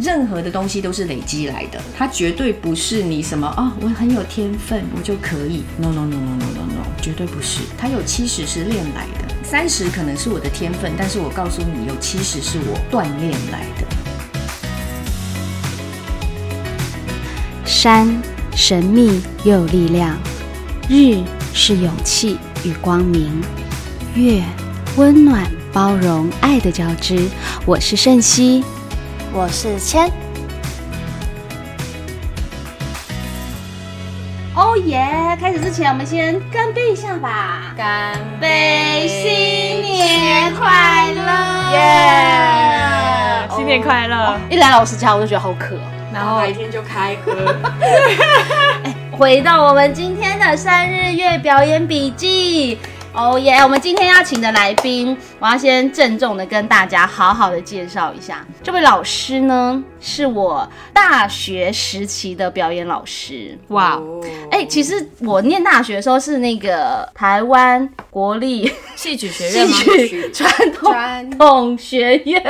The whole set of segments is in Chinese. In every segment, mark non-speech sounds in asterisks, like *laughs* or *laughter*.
任何的东西都是累积来的，它绝对不是你什么啊，我很有天分，我就可以。No no no no no no no，绝对不是。它有七十是练来的，三十可能是我的天分，但是我告诉你，有七十是我锻炼来的。山神秘又有力量，日是勇气与光明，月温暖包容爱的交织。我是盛熙。我是千。哦耶！开始之前，我们先干杯一下吧！干杯，新年快乐！耶！新年快乐！一来老师家，我就觉得好渴，然后白天就开喝。*laughs* *laughs* 回到我们今天的三日月表演笔记。哦耶！我们今天要请的来宾，我要先郑重的跟大家好好的介绍一下，这位老师呢，是我大学时期的表演老师。哇，哎，其实我念大学的时候是那个台湾国立戏曲学院戏曲传统学院。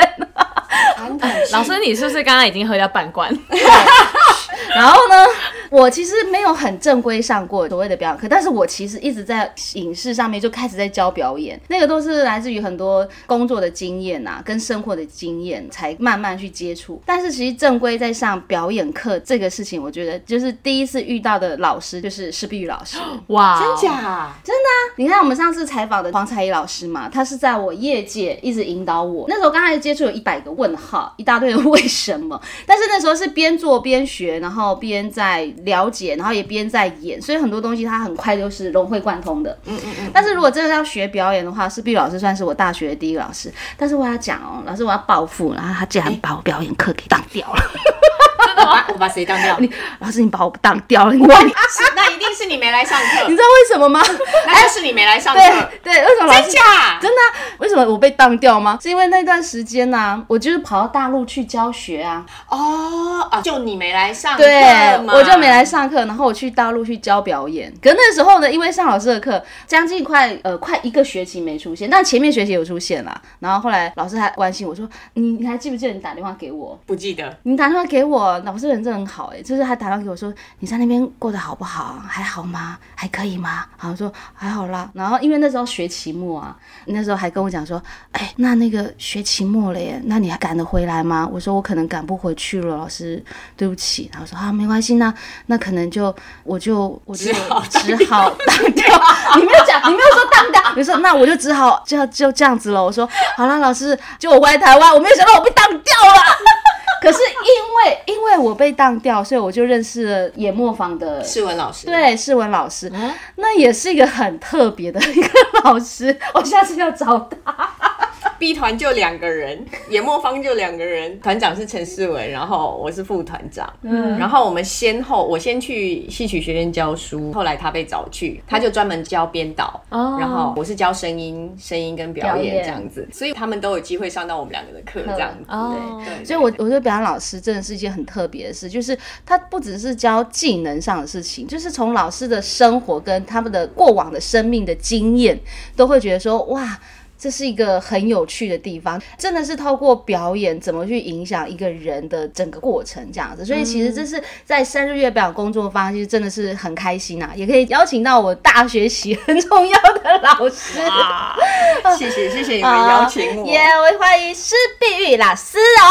老师，你是不是刚刚已经喝掉半罐？*laughs* 然后呢？我其实没有很正规上过所谓的表演课，但是我其实一直在影视上面就开始在教表演，那个都是来自于很多工作的经验啊，跟生活的经验才慢慢去接触。但是其实正规在上表演课这个事情，我觉得就是第一次遇到的老师就是施碧玉老师。哇，真假？真的啊！你看我们上次采访的黄彩怡老师嘛，他是在我业界一直引导我。那时候刚开始接触有一百个问号，一大堆的为什么，但是那时候是边做边学，然后边在。了解，然后也边在演，所以很多东西他很快就是融会贯通的。嗯嗯嗯。但是如果真的要学表演的话，是毕老师算是我大学的第一个老师。但是我要讲哦，老师我要报复，然后他竟然把我表演课给当掉了。我把谁当掉？你老师，你把我当掉了。哇，那一定是你没来上课。你知道为什么吗？*laughs* 那就是你没来上课。对对，为什么？真假？真的？为什么我被当掉吗？是因为那段时间呢，我就是跑到大陆去教学啊。哦啊，就你没来上课对，我就没来上课，然后我去大陆去教表演。可那时候呢，因为上老师的课，将近快呃快一个学期没出现，但前面学期有出现啦。然后后来老师还关心我说：“你你还记不记得你打电话给我？”不记得。你打电话给我，老师人真的很好哎，就是他打电话给我说：“你在那边过得好不好？还好吗？还可以吗？”好，说还好啦。然后因为那时候学期末啊，那时候还跟我讲说：“哎，那那个学期末了耶，那你还赶得回来吗？”我说：“我可能赶不回去了，老师，对不起。”然后说：“啊，没关系，那那可能就我就我就只好当掉。*laughs* 你没有讲，你没有说当掉，你说那我就只好就就这样子了。我说好了，老师，就我回来台湾，我没有想到我被当掉了。*laughs* *laughs* 可是因为因为我被当掉，所以我就认识了演磨坊的世文老师。对，世文老师，那也是一个很特别的一个老师。我下次要找他。B 团就两个人，演磨方就两个人，团长是陈世文，然后我是副团长。嗯，然后我们先后，我先去戏曲学院教书，后来他被找去，他就专门教编导。哦，然后我是教声音、声音跟表演这样子，所以他们都有机会上到我们两个的课这样子。哦，对，所以我我觉得表演老师真的是一件很特别的事，就是他不只是教技能上的事情，就是从老师的生活跟他们的过往的生命的经验，都会觉得说哇。这是一个很有趣的地方，真的是透过表演怎么去影响一个人的整个过程这样子，所以其实这是在三日月表演工作坊，其实真的是很开心啊，也可以邀请到我大学习很重要的老师，*laughs* 谢谢谢谢你们邀请我，耶，我欢迎施碧玉老师哦。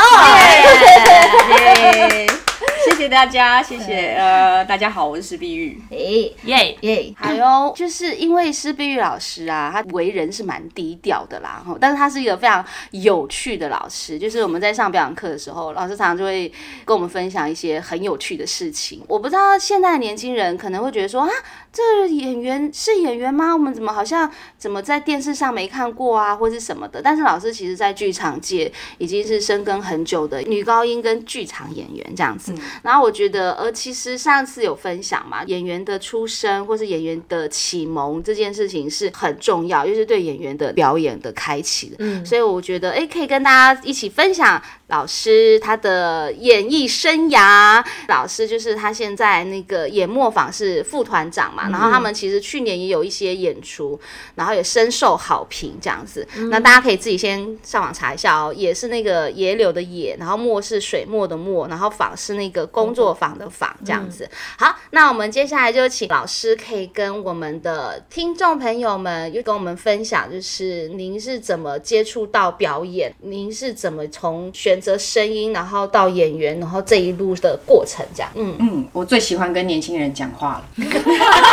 谢谢大家，谢谢呃，大家好，我是施碧玉，哎耶。耶，还有就是因为施碧玉老师啊，他为人是蛮低调的啦，但是他是一个非常有趣的老师，就是我们在上表演课的时候，老师常常就会跟我们分享一些很有趣的事情。我不知道现在的年轻人可能会觉得说啊，这演员是演员吗？我们怎么好像怎么在电视上没看过啊，或是什么的？但是老师其实在剧场界已经是深耕很久的女高音跟剧场演员这样子。然后我觉得，呃，其实上次有分享嘛，演员的出身或是演员的启蒙这件事情是很重要，又是对演员的表演的开启的。嗯，所以我觉得，哎，可以跟大家一起分享老师他的演艺生涯。老师就是他现在那个演磨坊是副团长嘛，嘛，然后他们其实去年也有一些演出，然后也深受好评这样子。那大家可以自己先上网查一下哦，也是那个野柳的野，然后墨是水墨的墨，然后坊是那个工作坊的坊这样子。好，那我们接下来就请老师可以跟我们的听众朋友们又跟我们分享，就是您是怎么接触到表演，您是怎么从选择声音，然后到演员，然后这一路的过程这样。嗯，嗯，我最喜欢跟年轻人讲话了，*laughs*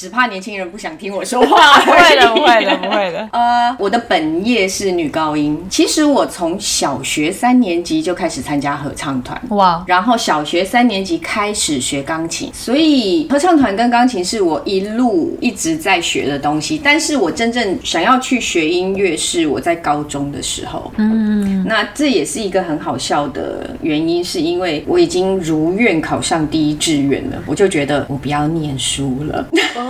只怕年轻人不想听我说话。*laughs* 不会的，不会的，不会的。*laughs* 呃，我的本业是女高音，其实我从小学三年级就开始参加合唱团。哇，然后小学三年级开始学钢琴，所以合唱团跟钢琴是我一路一直在学的东西。但是我真正想要去学音乐是我在高中的时候，嗯，那这也是一个很好笑的原因，是因为我已经如愿考上第一志愿了，我就觉得我不要念书了。*laughs*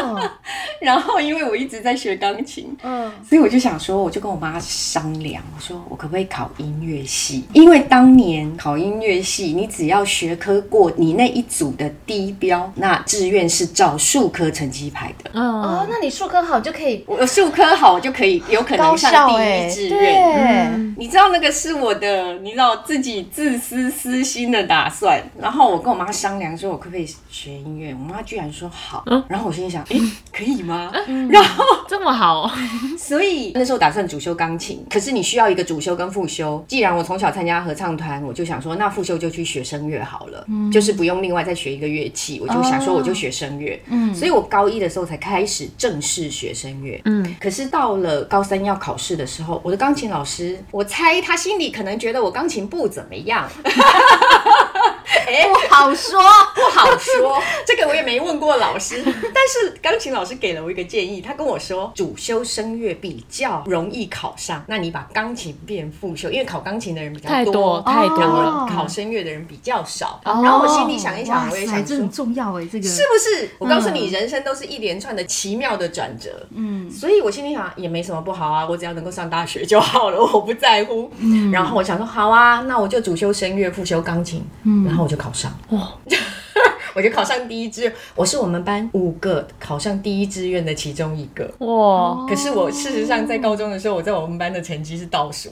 哦，*laughs* 然后因为我一直在学钢琴，嗯，所以我就想说，我就跟我妈商量，我说我可不可以考音乐系？因为当年考音乐系，你只要学科过你那一组的低标，那志愿是照数科成绩排的。哦，那你数科好就可以我数科好，我就可以有可能上第一志愿。对，你知道那个是我的，你知道自己自私私心的打算。然后我跟我妈商量说，我可不可以学音乐？我妈居然说好。然后我心里想，诶，可以吗？然后这么好，所以那时候打算主修钢琴，可是你需要一个主修跟副修。既然我从小参加合唱团，我就想说，那副修就去学声乐好了，嗯就是不用另外再学一个乐器。我就想说，我就学声乐。嗯，所以我高一的时候才开始正式学声乐。嗯，可是到了高三要考试的时候，我的钢琴老师，我猜他心里可能觉得我钢琴不怎么样。哎、*laughs* 不好说。不好说，*laughs* 这个我也没问过老师。但是钢琴老师给了我一个建议，他跟我说，主修声乐比较容易考上，那你把钢琴变副修，因为考钢琴的人比较太多太多然后了。考声乐的人比较少。然后我心里想一想，我也想说这很。重要哎，这个是不是？我告诉你，人生都是一连串的奇妙的转折。嗯，所以我心里想也没什么不好啊，我只要能够上大学就好了，我不在乎。然后我想说，好啊，那我就主修声乐，副修钢琴。嗯，然后我就考上。哇！我就考上第一志愿，我是我们班五个考上第一志愿的其中一个。哇，可是我事实上在高中的时候，我在我们班的成绩是倒数。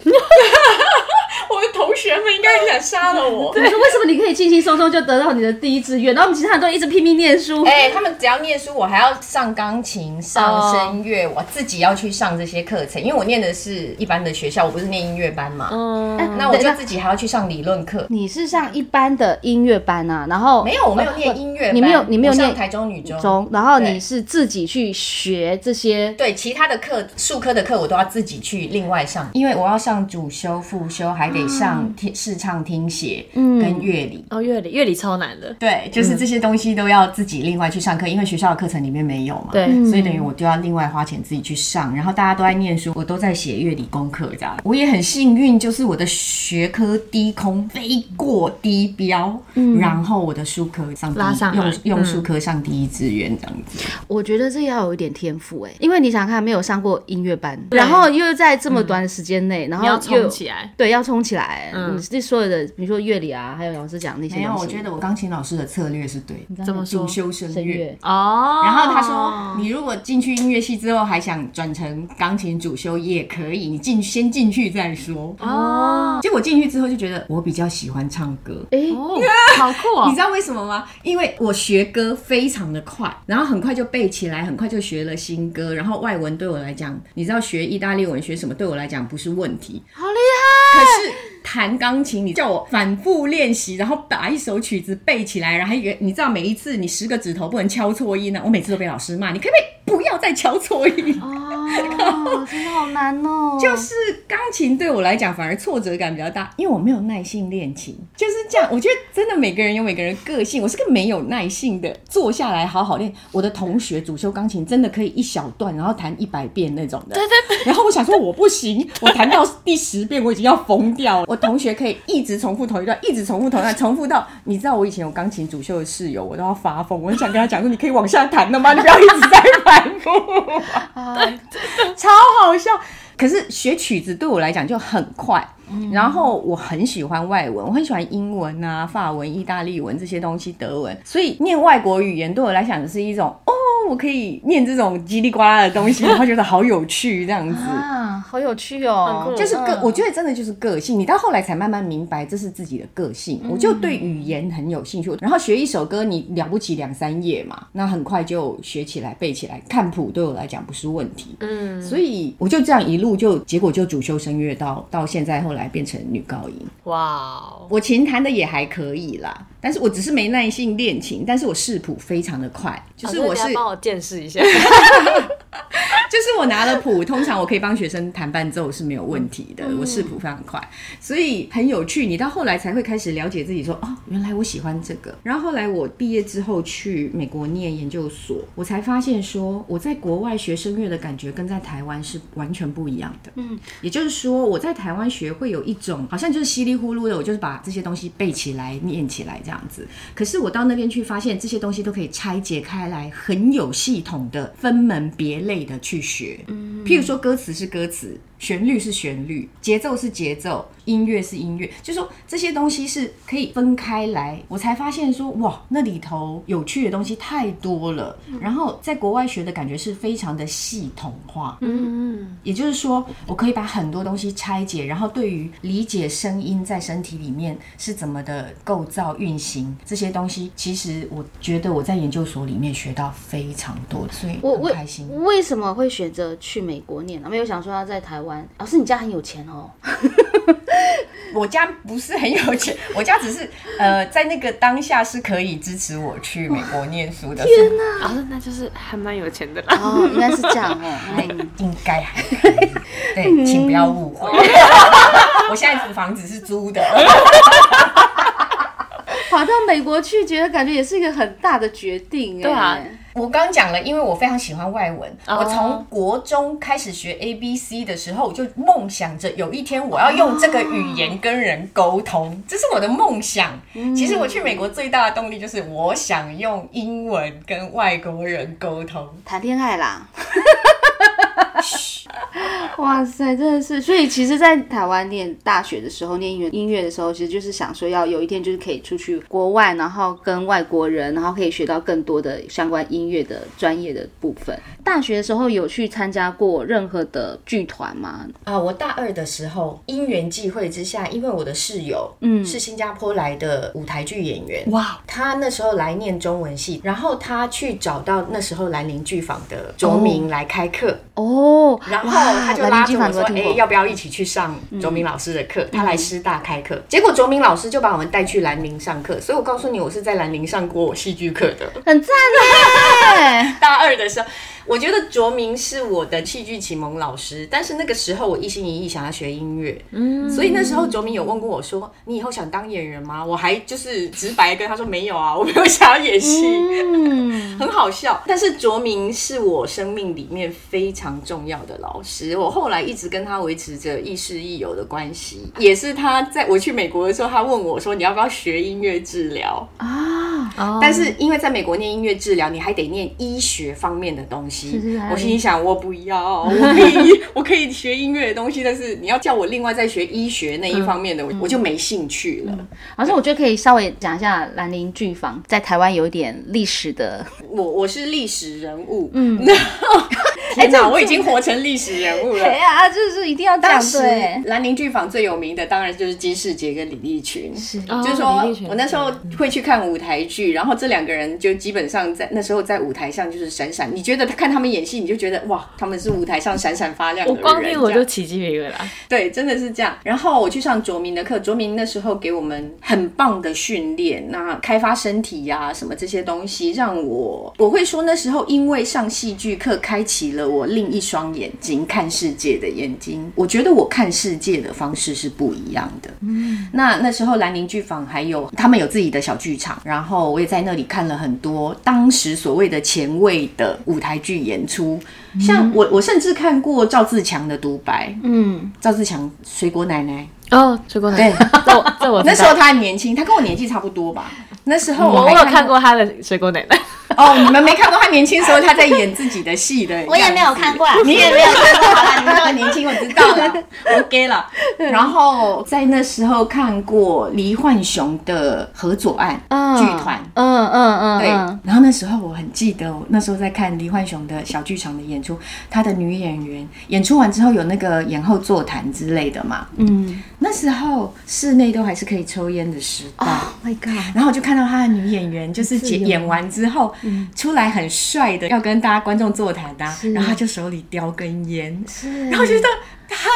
学们应该很想杀了我。*laughs* 我说为什么你可以轻轻松松就得到你的第一志愿，然后我们其他人都一直拼命念书？哎、他们只要念书，我还要上钢琴、上声乐，我自己要去上这些课程，因为我念的是一般的学校，我不是念音乐班嘛。嗯，那我就自己还要去上理论课。你是上一般的音乐班啊，然后没有，我没有念音乐班，你没有你没有上念台中女中。中，然后你是自己去学这些。对，其他的课、数科的课我都要自己去另外上，因为我要上主修、副修，还得上听视唱、听写跟乐理。哦，乐理乐理超难的，对，就是这些东西都要自己另外去上课，因为学校的课程里面没有嘛。对，所以等于我就要另外花钱自己去上，然后大家都在念书，我都在写乐理功课这样。我也很幸运，就是我的学科低空飞过低标，然后我的数科上第一拉上来用用嗯数科上第一志愿这样子。我觉得这要有一点天赋哎，因为你想想看，没有上过音乐班，然后又在这么短的时间内，然后你要又冲起来。对，要冲起来。嗯你这所有的，比如说乐理啊，还有老师讲那些没有，我觉得我钢琴老师的策略是对的，怎么说主？修声乐。哦，然后他说：“你如果进去音乐系之后还想转成钢琴主修也可以，你进先进去再说。”哦，结果进去之后就觉得我比较喜欢唱歌。哎，哦，*laughs* 好酷哦你知！道为什么吗？因为我学歌非常的快，然后很快就背起来，很快就学了新歌。然后外文对我来讲，你知道学意大利文学什么对我来讲不是问题。好厉害！可是弹钢琴，你叫我反复练习，然后把一首曲子背起来，然后一个你知道每一次你十个指头不能敲错音呢、我每次都被老师骂，你可不可以不要再敲错音？哦，真的好难哦。*laughs* 就是钢琴对我来讲反而挫折感比较大，因为我没有耐性练琴，就是这样。我觉得真的每个人有每个人个性，我是个没有耐性的，坐下来好好练。我的同学主修钢琴真的可以一小段，然后弹一百遍那种的。对对对。然后我想说 *laughs* 我不行，我弹到第十遍我已经要疯掉了。我同学可以一直重复同一段，一直重复同一段，重复到你知道我以前有钢琴主修的室友，我都要发疯。我很想跟他讲说，你可以往下弹了吗？你不要一直在反复。*laughs* 超好笑。可是学曲子对我来讲就很快。然后我很喜欢外文，我很喜欢英文啊、法文、意大利文这些东西，德文，所以念外国语言对我来讲是一种哦，我可以念这种叽里呱啦的东西，*laughs* 然后觉得好有趣这样子。啊，好有趣哦！就是个，我觉得真的就是个性。你到后来才慢慢明白，这是自己的个性。我就对语言很有兴趣，然后学一首歌，你了不起两三页嘛，那很快就学起来、背起来。看谱对我来讲不是问题。嗯，所以我就这样一路就，结果就主修声乐到到现在后来变成女高音。哇，我琴弹的也还可以啦，但是我只是没耐性练琴，但是我视谱非常的快，就是我是帮我见识一下。*laughs* 就是我拿了谱，通常我可以帮学生弹伴奏是没有问题的，我视谱非常快，所以很有趣。你到后来才会开始了解自己，说哦，原来我喜欢这个。然后后来我毕业之后去美国念研究所，我才发现说我在国外学声乐的感觉跟在台湾是完全不一样的。嗯，也就是说我在台湾学会有一种好像就是稀里糊涂的，我就是把这些东西背起来、念起来这样子。可是我到那边去发现这些东西都可以拆解开来，很有系统的分门别类的去。去学，譬如说歌词是歌词。旋律是旋律，节奏是节奏，音乐是音乐，就说这些东西是可以分开来。我才发现说，哇，那里头有趣的东西太多了。然后在国外学的感觉是非常的系统化，嗯，也就是说，我可以把很多东西拆解，然后对于理解声音在身体里面是怎么的构造运行这些东西，其实我觉得我在研究所里面学到非常多，所以我很开心。为什么会选择去美国念呢？没有想说要在台湾。老师，你家很有钱哦。*laughs* 我家不是很有钱，我家只是呃，在那个当下是可以支持我去美国念书的。天哪，老师那就是还蛮有钱的啦。哦，应该是这样哦。*laughs* 应该还可以。对，请不要误会。*laughs* 我现在租房子是租的。跑到美国去，觉得感觉也是一个很大的决定。对啊。我刚讲了，因为我非常喜欢外文，我从国中开始学 A B C 的时候，就梦想着有一天我要用这个语言跟人沟通，这是我的梦想。其实我去美国最大的动力就是我想用英文跟外国人沟通，谈恋爱啦。*laughs* *laughs* 哇塞，真的是！所以其实，在台湾念大学的时候，念音乐音乐的时候，其实就是想说，要有一天就是可以出去国外，然后跟外国人，然后可以学到更多的相关音乐的专业的部分。大学的时候有去参加过任何的剧团吗？啊，我大二的时候因缘际会之下，因为我的室友嗯是新加坡来的舞台剧演员哇，他那时候来念中文系，然后他去找到那时候兰陵剧坊的卓明来开课哦，然后。他就拉着我说：“哎，要不要一起去上卓明老师的课？他来师大开课。结果卓明老师就把我们带去兰陵上课。所以我告诉你，我是在兰陵上过戏剧课的，很赞耶！*laughs* 大二的时候。”我觉得卓明是我的戏剧启蒙老师，但是那个时候我一心一意想要学音乐，嗯，所以那时候卓明有问过我说：“你以后想当演员吗？”我还就是直白跟他说：“没有啊，*laughs* 我没有想要演戏。”嗯，很好笑。但是卓明是我生命里面非常重要的老师，我后来一直跟他维持着亦师亦友的关系。也是他在我去美国的时候，他问我说：“你要不要学音乐治疗啊？”但是因为在美国念音乐治疗，你还得念医学方面的东西。我心里想，我不要，我可以，我可以学音乐的东西，但是你要叫我另外再学医学那一方面的，我就没兴趣了。而且我觉得可以稍微讲一下兰陵剧坊在台湾有一点历史的，我我是历史人物，嗯。*laughs* *laughs* 天哪，我已经活成历史人物了。对啊，就是一定要讲。对，兰陵剧坊最有名的当然就是金世杰跟李立群。是，就是说我那时候会去看舞台剧，然后这两个人就基本上在那时候在舞台上就是闪闪。你觉得看他们演戏，你就觉得哇，他们是舞台上闪闪发亮的人。我光听我就起鸡皮疙瘩。对，真的是这样。然后我去上卓明的课，卓明那时候给我们很棒的训练，那开发身体呀什么这些东西，让我我会说那时候因为上戏剧课开启了。我另一双眼睛看世界的眼睛，我觉得我看世界的方式是不一样的。嗯，那那时候兰陵剧坊还有他们有自己的小剧场，然后我也在那里看了很多当时所谓的前卫的舞台剧演出，像我我甚至看过赵自强的独白。嗯，赵自强水果奶奶。哦，水果奶奶，*laughs* 这我那时候他还年轻，他跟我年纪差不多吧。那时候我我有看过他的水果奶奶。哦，你们没看过他年轻时候他在演自己的戏的，我也没有看过啊，你也没有看过，*laughs* OK 了。然后在那时候看过黎焕雄的《合作案》剧团，嗯嗯嗯，对。然后那时候我很记得，那时候在看黎焕雄的小剧场的演出，他的女演员演出完之后有那个演后座谈之类的嘛，嗯，那时候室内都还是可以抽烟的时代，My God！然后我就看到他的女演员就是演演完之后出来很帅的，要跟大家观众座谈的，然后他就手里叼根烟，然后觉得。太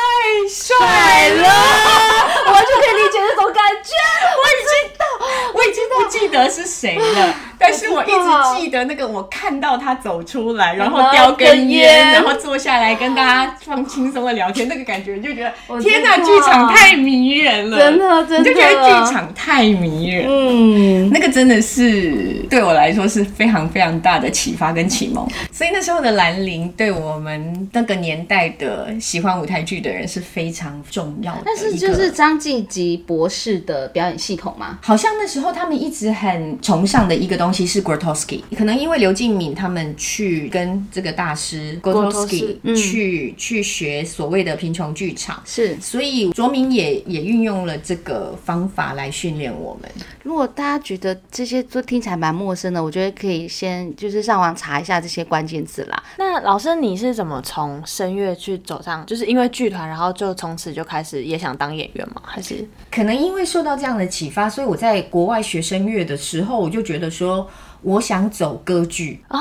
帅了，*laughs* 我完全可以理解那种感觉。我已经，*laughs* 我已经不记得是谁了，*laughs* 但是我一直记得那个，我看到他走出来，然后叼根烟，然后坐下来跟大家放轻松的聊天，那个感觉就觉得天哪，剧场太迷人了，真的，真的，就觉得剧场太迷人。嗯，那个真的是对我来说是非常非常大的启发跟启蒙。所以那时候的兰陵，对我们那个年代的喜欢舞台。剧的人是非常重要的，但是就是张继吉博士的表演系统吗？好像那时候他们一直很崇尚的一个东西是 Grotowski，可能因为刘敬敏他们去跟这个大师 Grotowski 去去学所谓的贫穷剧场，是，所以卓明也也运用了这个方法来训练我们。如果大家觉得这些都听起来蛮陌生的，我觉得可以先就是上网查一下这些关键字啦。那老师你是怎么从声乐去走上，就是因为。剧团，然后就从此就开始也想当演员吗？还是可能因为受到这样的启发，所以我在国外学声乐的时候，我就觉得说，我想走歌剧。哦，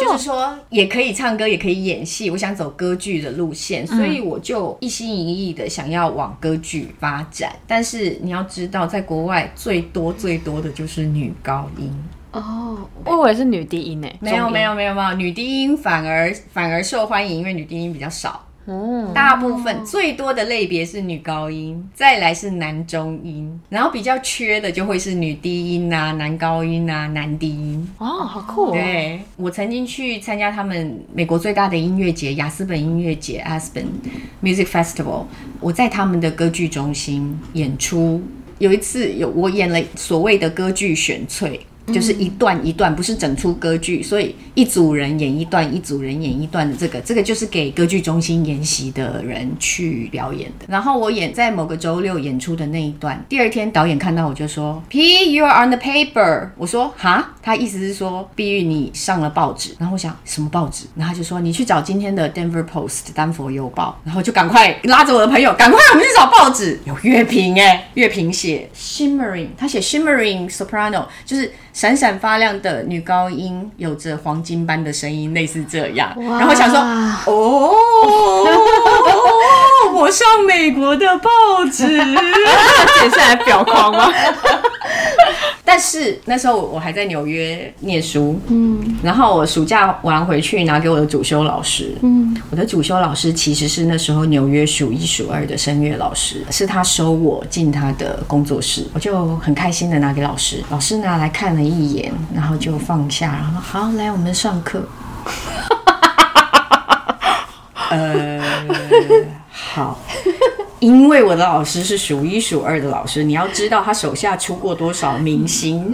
就是说也可以唱歌，也可以演戏，我想走歌剧的路线，所以我就一心一意的想要往歌剧发展。但是你要知道，在国外最多最多的就是女高音。哦，我以为是女低音呢，没有没有没有没有，女低音反而反而受欢迎，因为女低音比较少。哦，大部分最多的类别是女高音，再来是男中音，然后比较缺的就会是女低音啊、男高音啊、男低音。哦，好酷！对我曾经去参加他们美国最大的音乐节——雅斯本音乐节 （Aspen Music Festival），我在他们的歌剧中心演出。有一次，有我演了所谓的歌剧选粹。就是一段一段，不是整出歌剧，所以一组人演一段，一组人演一段的这个，这个就是给歌剧中心研习的人去表演的。然后我演在某个周六演出的那一段，第二天导演看到我就说：“P, you're on the paper。”我说：“哈？”他意思是说，碧玉你上了报纸。然后我想什么报纸？然后他就说：“你去找今天的 Denver Post 丹佛邮报。”然后就赶快拉着我的朋友，赶快我们去找报纸。有乐评哎，乐评写 shimmering，他写 shimmering soprano，就是。闪闪发亮的女高音，有着黄金般的声音，类似这样。然后想说，哦，*laughs* 我上美国的报纸，*laughs* *laughs* 接下来表框吗？但是那时候我还在纽约念书，嗯，然后我暑假完回去拿给我的主修老师，嗯，我的主修老师其实是那时候纽约数一数二的声乐老师，是他收我进他的工作室，我就很开心的拿给老师，老师拿来看了一眼，然后就放下，然后好来我们上课，*laughs* 呃，好。因为我的老师是数一数二的老师，你要知道他手下出过多少明星，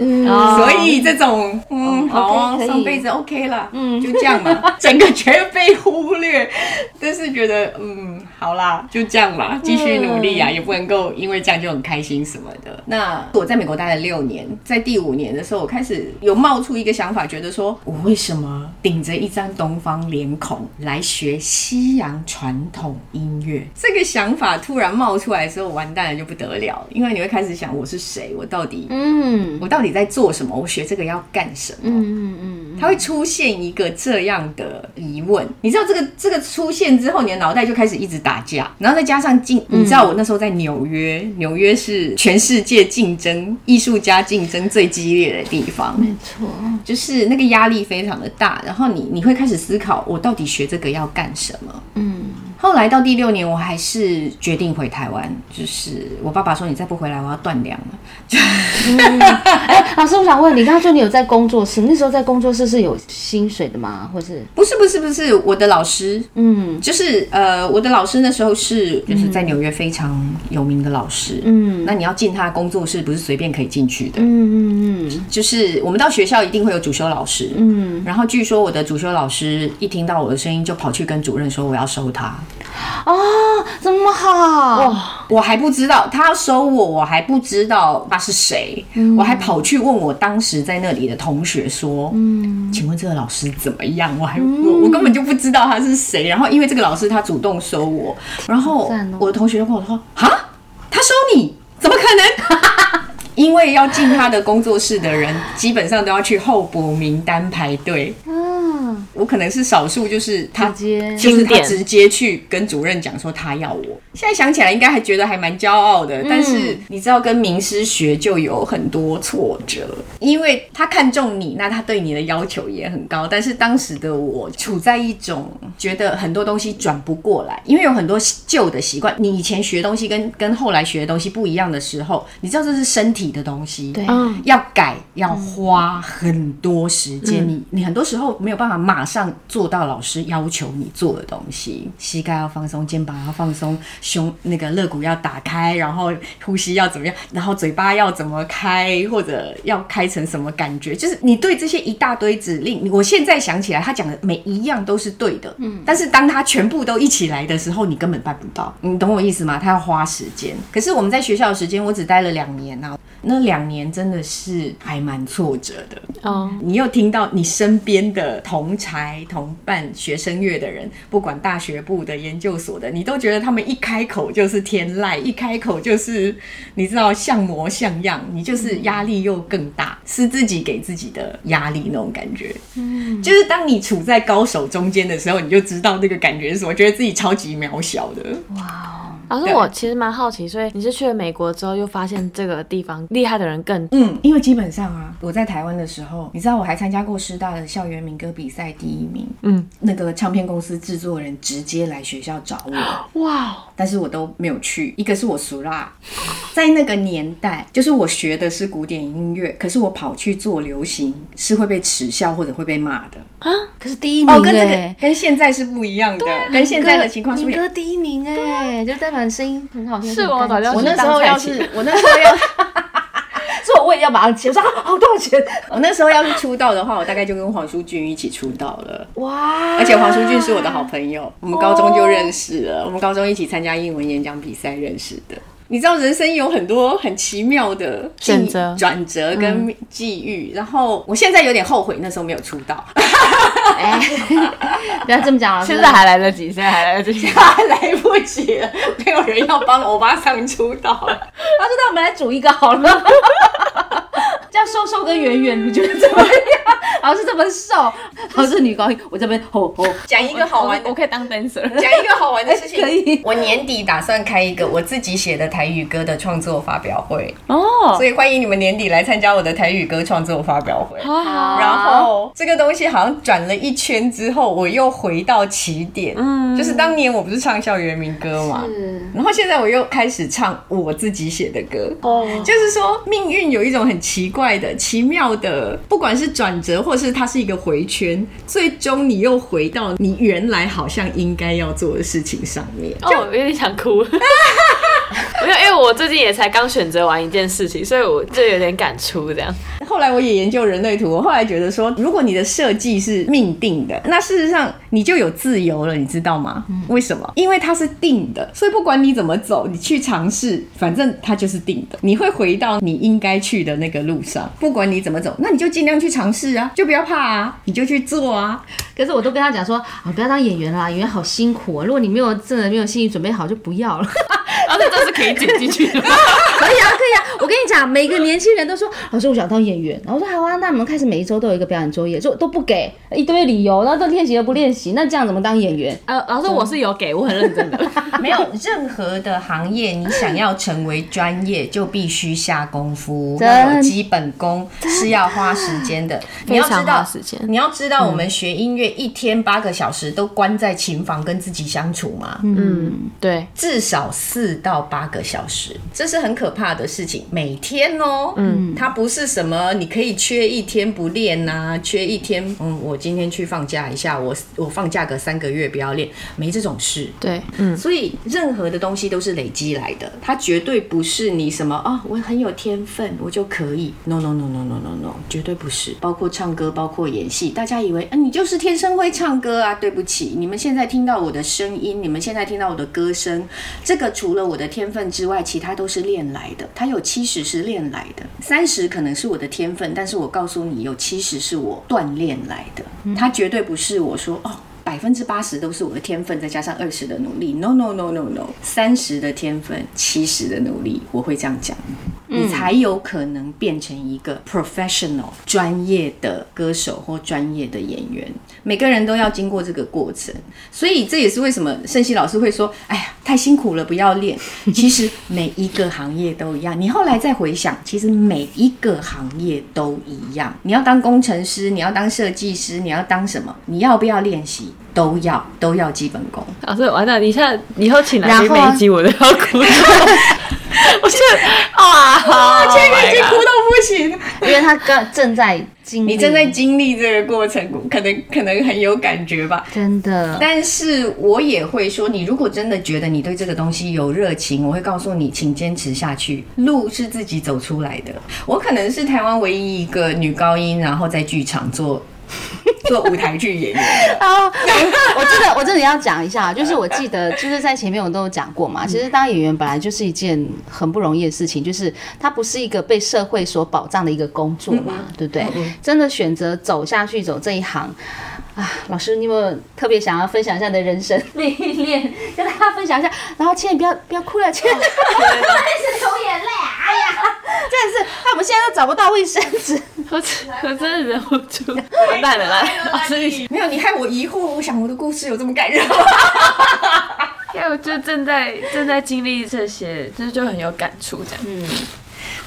所以这种嗯，好啊，上辈子 OK 了，嗯，就这样嘛，整个全被忽略，*laughs* 但是觉得嗯，好啦，就这样吧，继续努力啊，也不能够因为这样就很开心什么的。那我在美国待了六年，在第五年的时候，我开始有冒出一个想法，觉得说我为什么顶着一张东方脸孔来学西洋传统音乐？这个想法突。突然冒出来的时候，完蛋了就不得了，因为你会开始想我是谁，我到底，嗯，我到底在做什么？我学这个要干什么？嗯嗯嗯，它会出现一个这样的疑问。你知道这个这个出现之后，你的脑袋就开始一直打架，然后再加上竞，你知道我那时候在纽约，纽约是全世界竞争艺术家竞争最激烈的地方，没错，就是那个压力非常的大。然后你你会开始思考，我到底学这个要干什么？嗯。后来到第六年，我还是决定回台湾，就是我爸爸说你再不回来，我要断粮了。*laughs* 哎，老师，我想问你，刚刚说你有在工作室，那时候在工作室是有薪水的吗？或是？不是不是不是，我的老师，嗯，就是呃，我的老师那时候是就是在纽约非常有名的老师，嗯，那你要进他的工作室，不是随便可以进去的，嗯嗯嗯，就是我们到学校一定会有主修老师，嗯，然后据说我的主修老师一听到我的声音，就跑去跟主任说我要收他，哦，这么好，哇我还不知道他要收我，我还不知道他是谁，我还跑去问我当时在那里的同学说，嗯，请问这个老师怎么样？我还我我根本就不知道他是谁，然后因为这个老师他主动收我，然后我的同学就跟我说，哈，他收你，怎么可能？*laughs* 因为要进他的工作室的人，基本上都要去候补名单排队。嗯，我可能是少数，就是他直接就是他直接去跟主任讲说他要我。现在想起来，应该还觉得还蛮骄傲的。但是你知道，跟名师学就有很多挫折，因为他看中你，那他对你的要求也很高。但是当时的我处在一种觉得很多东西转不过来，因为有很多旧的习惯。你以前学东西跟跟后来学的东西不一样的时候，你知道这是身体的东西，对嗯，要改要花很多时间，你你很多时候没有办法马上做到老师要求你做的东西，膝盖要放松，肩膀要放松，胸那个肋骨要打开，然后呼吸要怎么样，然后嘴巴要怎么开，或者要开成什么感觉，就是你对这些一大堆指令，我现在想起来，他讲的每一样都是对的，嗯，但是当他全部都一起来的时候，你根本办不到，你懂我意思吗？他要花时间，可是我们在学校的时间，我只待了两年啊，那两年真的是还蛮挫折的。哦，你又听到你身边的同才、同伴、学声乐的人，不管大学部的、研究所的，你都觉得他们一开口就是天籁，一开口就是你知道像模像样，你就是压力又更大，是自己给自己的压力那种感觉。嗯，就是当你处在高手中间的时候，你就知道那个感觉是什么，觉得自己超级渺小的。老师，我其实蛮好奇，所以你是去了美国之后，又发现这个地方厉害的人更嗯，因为基本上啊，我在台湾的时候，你知道我还参加过师大的校园民歌比赛第一名，嗯，那个唱片公司制作人直接来学校找我，*gasps* 哇，但是我都没有去。一个是我熟啦，在那个年代，就是我学的是古典音乐，可是我跑去做流行，是会被耻笑或者会被骂的啊。可是第一名哦，跟这哎个，跟现在是不一样的，跟现在的情况是不民一样。歌第一名哎，就代表你声音很好听。是我很干净早就我那时候要是我那时候要所以我也要马上接，我说啊好多少钱？我那时候要是出道的话，我大概就跟黄舒骏一起出道了。哇！而且黄舒骏是我的好朋友，我们高中就认识了。我们高中一起参加英文演讲比赛认识的。你知道人生有很多很奇妙的际选择转折跟际遇，然后我现在有点后悔那时候没有出道，*laughs* 哎，不要这么讲了，现在还来得及，现在还来得及。*laughs* 现在还来不及了，没有人要帮欧巴桑出道了。*laughs* 他说：“那我们来组一个好了，这样瘦瘦跟圆圆，你觉得怎么样？老师这么瘦，老师女高音，我这边吼吼。讲一个好玩的我，可以当 dancer。讲一个好玩的事情。*laughs* 可以我年底打算开一个我自己写的台语歌的创作发表会，哦，所以欢迎你们年底来参加我的台语歌创作发表会。好好，然后这个东西好像转了一圈之后，我又回到起点。嗯，就是当年我不是唱校园民歌嘛，是然后现在我又开始唱我自己写的歌。哦，就是说，命运有一种很奇怪的、奇妙的，不管是转折，或是它是一个回圈，最终你又回到你原来好像应该要做的事情上面。哦，我有点想哭。*laughs* 没有，因为我最近也才刚选择完一件事情，所以我就有点感触这样。后来我也研究人类图，我后来觉得说，如果你的设计是命定的，那事实上你就有自由了，你知道吗？为什么？因为它是定的，所以不管你怎么走，你去尝试，反正它就是定的，你会回到你应该去的那个路上。不管你怎么走，那你就尽量去尝试啊，就不要怕啊，你就去做啊。可是我都跟他讲说，啊，不要当演员啦，演员好辛苦啊。如果你没有真的没有心理准备好，就不要了。然后这是可以剪进去的。*laughs* 可以啊，可以啊。我跟你讲，每个年轻人都说，老师我想当演员。然后我说好啊，那我们开始每一周都有一个表演作业，就都不给一堆理由，然后都练习又不练习，那这样怎么当演员？呃，老师我是有给，我很认真的。*laughs* 没有 *laughs* 任何的行业，你想要成为专业，就必须下功夫，真要有基本功，是要花时间的。你要知道时间你要知道，我们学音乐一天八个小时都关在琴房跟自己相处嘛，嗯，对，至少四到八个小时，这是很可怕的事情。每天哦，嗯，它不是什么你可以缺一天不练呐、缺一天，嗯，我今天去放假一下，我我放假个三个月不要练，没这种事。对，嗯，所以任何的东西都是累积来的，它绝对不是你什么啊、我很有天分，我就可以。No no no no no no no，绝对不是。包括唱歌，包括演戏，大家以为啊你就是天生会唱歌啊？对不起，你们现在听到我的声音，你们现在听到我的歌声，这个除了我的天分之外，其他都是练来的。它有七十是练来的，三十可能是我的天分，但是我告诉你，有七十是我锻炼来的。它绝对不是我说哦。百分之八十都是我的天分，再加上二十的努力。No no no no no，三十的天分，七十的努力，我会这样讲，你才有可能变成一个 professional 专业的歌手或专业的演员。每个人都要经过这个过程，所以这也是为什么盛熙老师会说：“哎呀，太辛苦了，不要练。”其实每一个行业都一样。你后来再回想，其实每一个行业都一样。你要当工程师，你要当设计师，你要当什么？你要不要练习？都要，都要基本功。所以完了，你现在以后请来每一集我都要哭。*laughs* 我现在哇，前面已经哭到不行，因为他刚正在经历，你正在经历这个过程，可能可能很有感觉吧。真的，但是我也会说，你如果真的觉得你对这个东西有热情，我会告诉你，请坚持下去。路是自己走出来的。我可能是台湾唯一一个女高音，然后在剧场做做舞台剧演员的。啊，*laughs* 我真的我真的要讲一下，就是我记得就是在前面我都有讲过嘛，其实当演员本来就是一件很不容易的事情，就是它不是一个被社会所保障的一个工作嘛，对不对？真的选择走下去走这一行。啊，老师，你有没有特别想要分享一下你的人生 *laughs* 历练，跟大家分享一下？然后千万不要不要哭了，千万不要 *laughs* 流眼泪，哎呀，*laughs* 真的是，那我们现在都找不到卫生纸。*laughs* 我我真的忍不住，完蛋了，啦，老师你，没有，你害我疑惑。我想我的故事有这么感人吗？*laughs* 因为我就正在正在经历这些，就是就很有感触这样。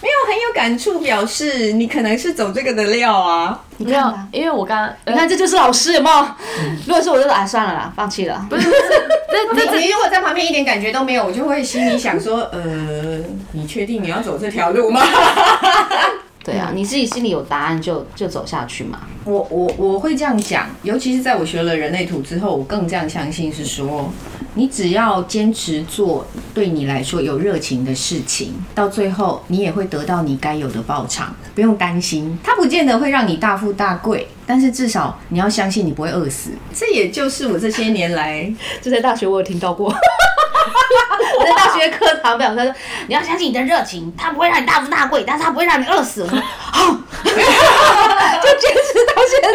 没有很有感触，表示你可能是走这个的料啊。没有，因为我刚刚，你看，这就是老师，有没有？如果是我，就说啊，算了啦，放弃了。不是，*laughs* 你你如果在旁边一点感觉都没有，我就会心里想说，呃，你确定你要走这条路吗？*laughs* 对啊，你自己心里有答案就就走下去嘛。我我我会这样讲，尤其是在我学了人类图之后，我更这样相信是说，你只要坚持做对你来说有热情的事情，到最后你也会得到你该有的报偿，不用担心。它不见得会让你大富大贵，但是至少你要相信你不会饿死。这也就是我这些年来 *laughs* 就在大学我有听到过。*laughs* *laughs* 我在大学课堂表他说：“你要相信你的热情，它不会让你大富大贵，但是它不会让你饿死。”我说：“好，*laughs* 就坚持到现在。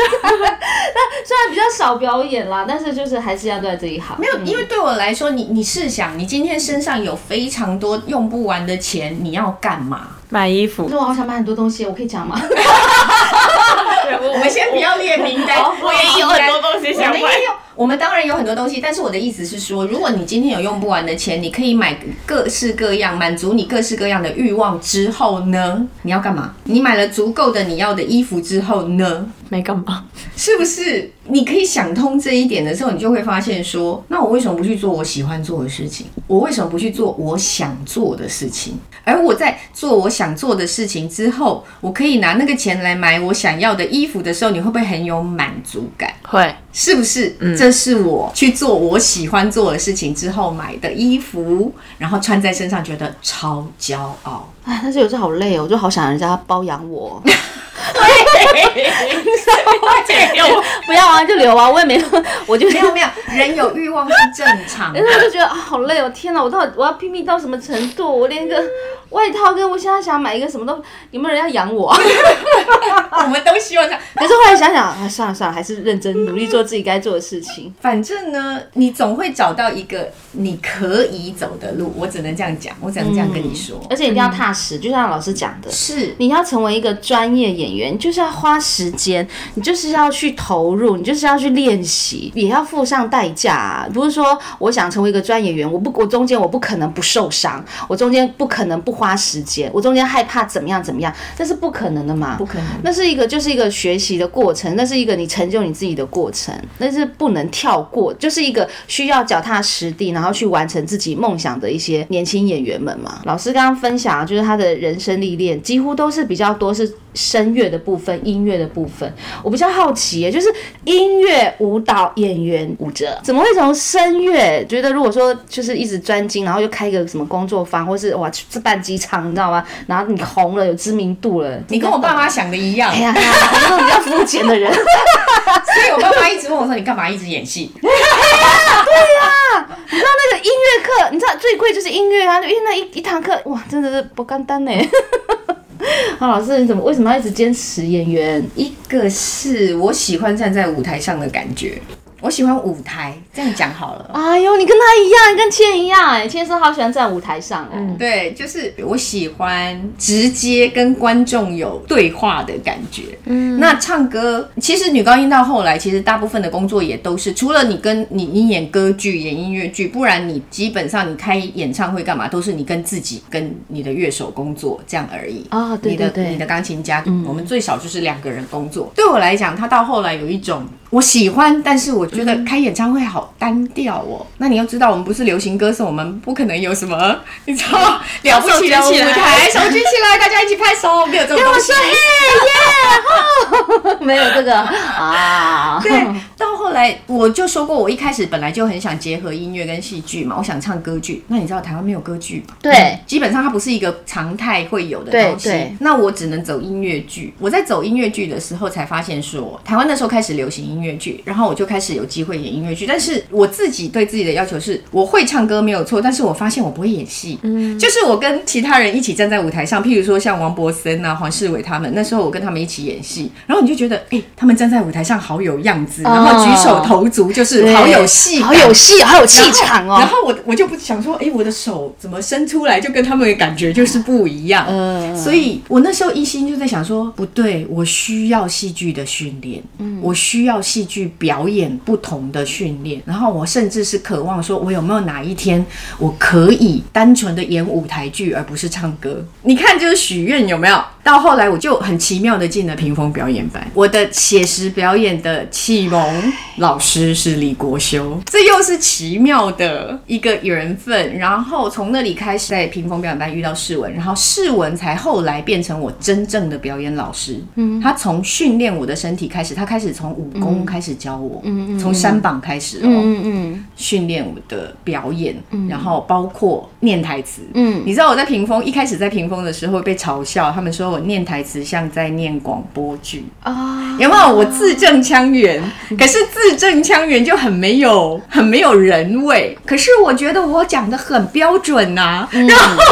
那虽然比较少表演啦，但是就是还是要在这一行。没有，因为对我来说，你你试想，你今天身上有非常多用不完的钱，你要干嘛？买衣服那，我好想买很多东西，我可以讲吗？*laughs* 我们先不要列名单，我也有很多东西想买我我们当然有很多东西，但是我的意思是说，如果你今天有用不完的钱，你可以买各式各样，满足你各式各样的欲望之后呢，你要干嘛？你买了足够的你要的衣服之后呢？没干嘛？是不是？你可以想通这一点的时候，你就会发现说，那我为什么不去做我喜欢做的事情？我为什么不去做我想做的事情？而我在做我想做的事情之后，我可以拿那个钱来买我想要的衣服的时候，你会不会很有满足感？会，是不是？嗯这是我去做我喜欢做的事情之后买的衣服，然后穿在身上觉得超骄傲。哎，但是有时候好累哦，我就好想人家包养我。不要啊，就留啊，我也没有，我就没有没有，人有欲望是正常的但。*laughs* 是我就觉得啊，好累哦！天哪，我到底我要拼命到什么程度？我连个外套跟我现在想买一个什么都，有没有人要养我啊？*laughs* 我们都希望这样。可是后来想想，啊，算了算了，还是认真努力做自己该做的事情。反正呢，你总会找到一个你可以走的路。我只能这样讲，我只能这样跟你说。而且一定要踏实，就像老师讲的，是你要成为一个专业演员，就是要花时间，你就是要去投入，你就是要去练习，也要付上代价、啊。不是说我想成为一个专业演员，我不，我中间我不可能不受伤，我中间不可能不花时间，我中间害怕怎么样怎么样，那是不可能的嘛？不可能。那是一个就是一个学习的过程，那是一个你成就你自己的过程，那是不能跳过，就是一个需要脚踏实地，然后去完成自己梦想的一些年轻演员们嘛。老师刚刚分享，就是他的人生历练，几乎都是比较多是声乐的部分、音乐的部分。我比较好奇耶，就是音乐、舞蹈、演员、舞者，怎么会从声乐觉得如果说就是一直专精，然后又开一个什么工作坊，或是哇去办机场，你知道吗？然后你红了，有知名度了，你跟我爸妈想的一样哎，呀，我是比较肤浅的人。*laughs* 所以我爸妈一直问我说：“你干嘛一直演戏你知道那个音乐课，你知道最贵就是音乐啊，因为那一一堂课，哇，真的是不简单呢。*laughs* 啊，老师，你怎么为什么要一直坚持演员？？”一个是我喜欢站在舞台上的感觉，我喜欢舞台。这样讲好了。哎呦，你跟他一样，跟倩一样，哎，倩是好喜欢站舞台上哦。对，就是我喜欢直接跟观众有对话的感觉。嗯，那唱歌，其实女高音到后来，其实大部分的工作也都是，除了你跟你你演歌剧、演音乐剧，不然你基本上你开演唱会干嘛，都是你跟自己跟你的乐手工作这样而已。哦对你的对对你的钢琴家，我们最少就是两个人工作。对我来讲，他到后来有一种我喜欢，但是我觉得开演唱会好单调哦。那你要知道，我们不是流行歌手，我们不可能有什么 *laughs* 你知道了不起的舞台，手举起来，大家一起拍手，没有 *laughs* 这种东西。*laughs* 没有这个啊，对，到后来我就说过，我一开始本来就很想结合音乐跟戏剧嘛，我想唱歌剧。那你知道台湾没有歌剧吗？对基本上它不是一个常态会有的东西对。那我只能走音乐剧。我在走音乐剧的时候才发现说，台湾那时候开始流行音乐剧，然后我就开始有机会演音乐剧。但是我自己对自己的要求是，我会唱歌没有错，但是我发现我不会演戏。嗯，就是我跟其他人一起站在舞台上，譬如说像王博森啊、黄世伟他们，那时候我跟他们一起演戏，然后你就觉得，哎、他们站在舞台上好有样子，然后举手投足就是好有戏感，好有戏，好有气场哦。然后 *laughs* 我我就不想说，哎、我的手怎么伸出来就跟他们的感觉就是不一样。嗯所以我那时候一心就在想说，不对，我需要戏剧的训练，嗯我需要戏剧表演不同的训练。然后我甚至是渴望说，我有没有哪一天我可以单纯的演舞台剧，而不是唱歌？你看，就是许愿有没有？到后来我就很奇妙的进了屏风表演班，我的写实表演的启蒙老师是李国修，这又是奇妙的一个缘分。然后从那里开始，在屏风表演班遇到世文，然后世文才后来变成我真正的表演老师。嗯，他从训练我的身体开始，他开始从武功开始教我，嗯嗯，从山膀开始哦，嗯嗯训练我的表演，然后包括念台词。嗯，你知道我在屏风一开始在屏风的时候被嘲笑，他们说我念台词像在念广播剧。啊，有没有？我字正腔圆，可是字正腔圆就很没有 *laughs* 很没有人味。可是我觉得我讲的很标准呐、然后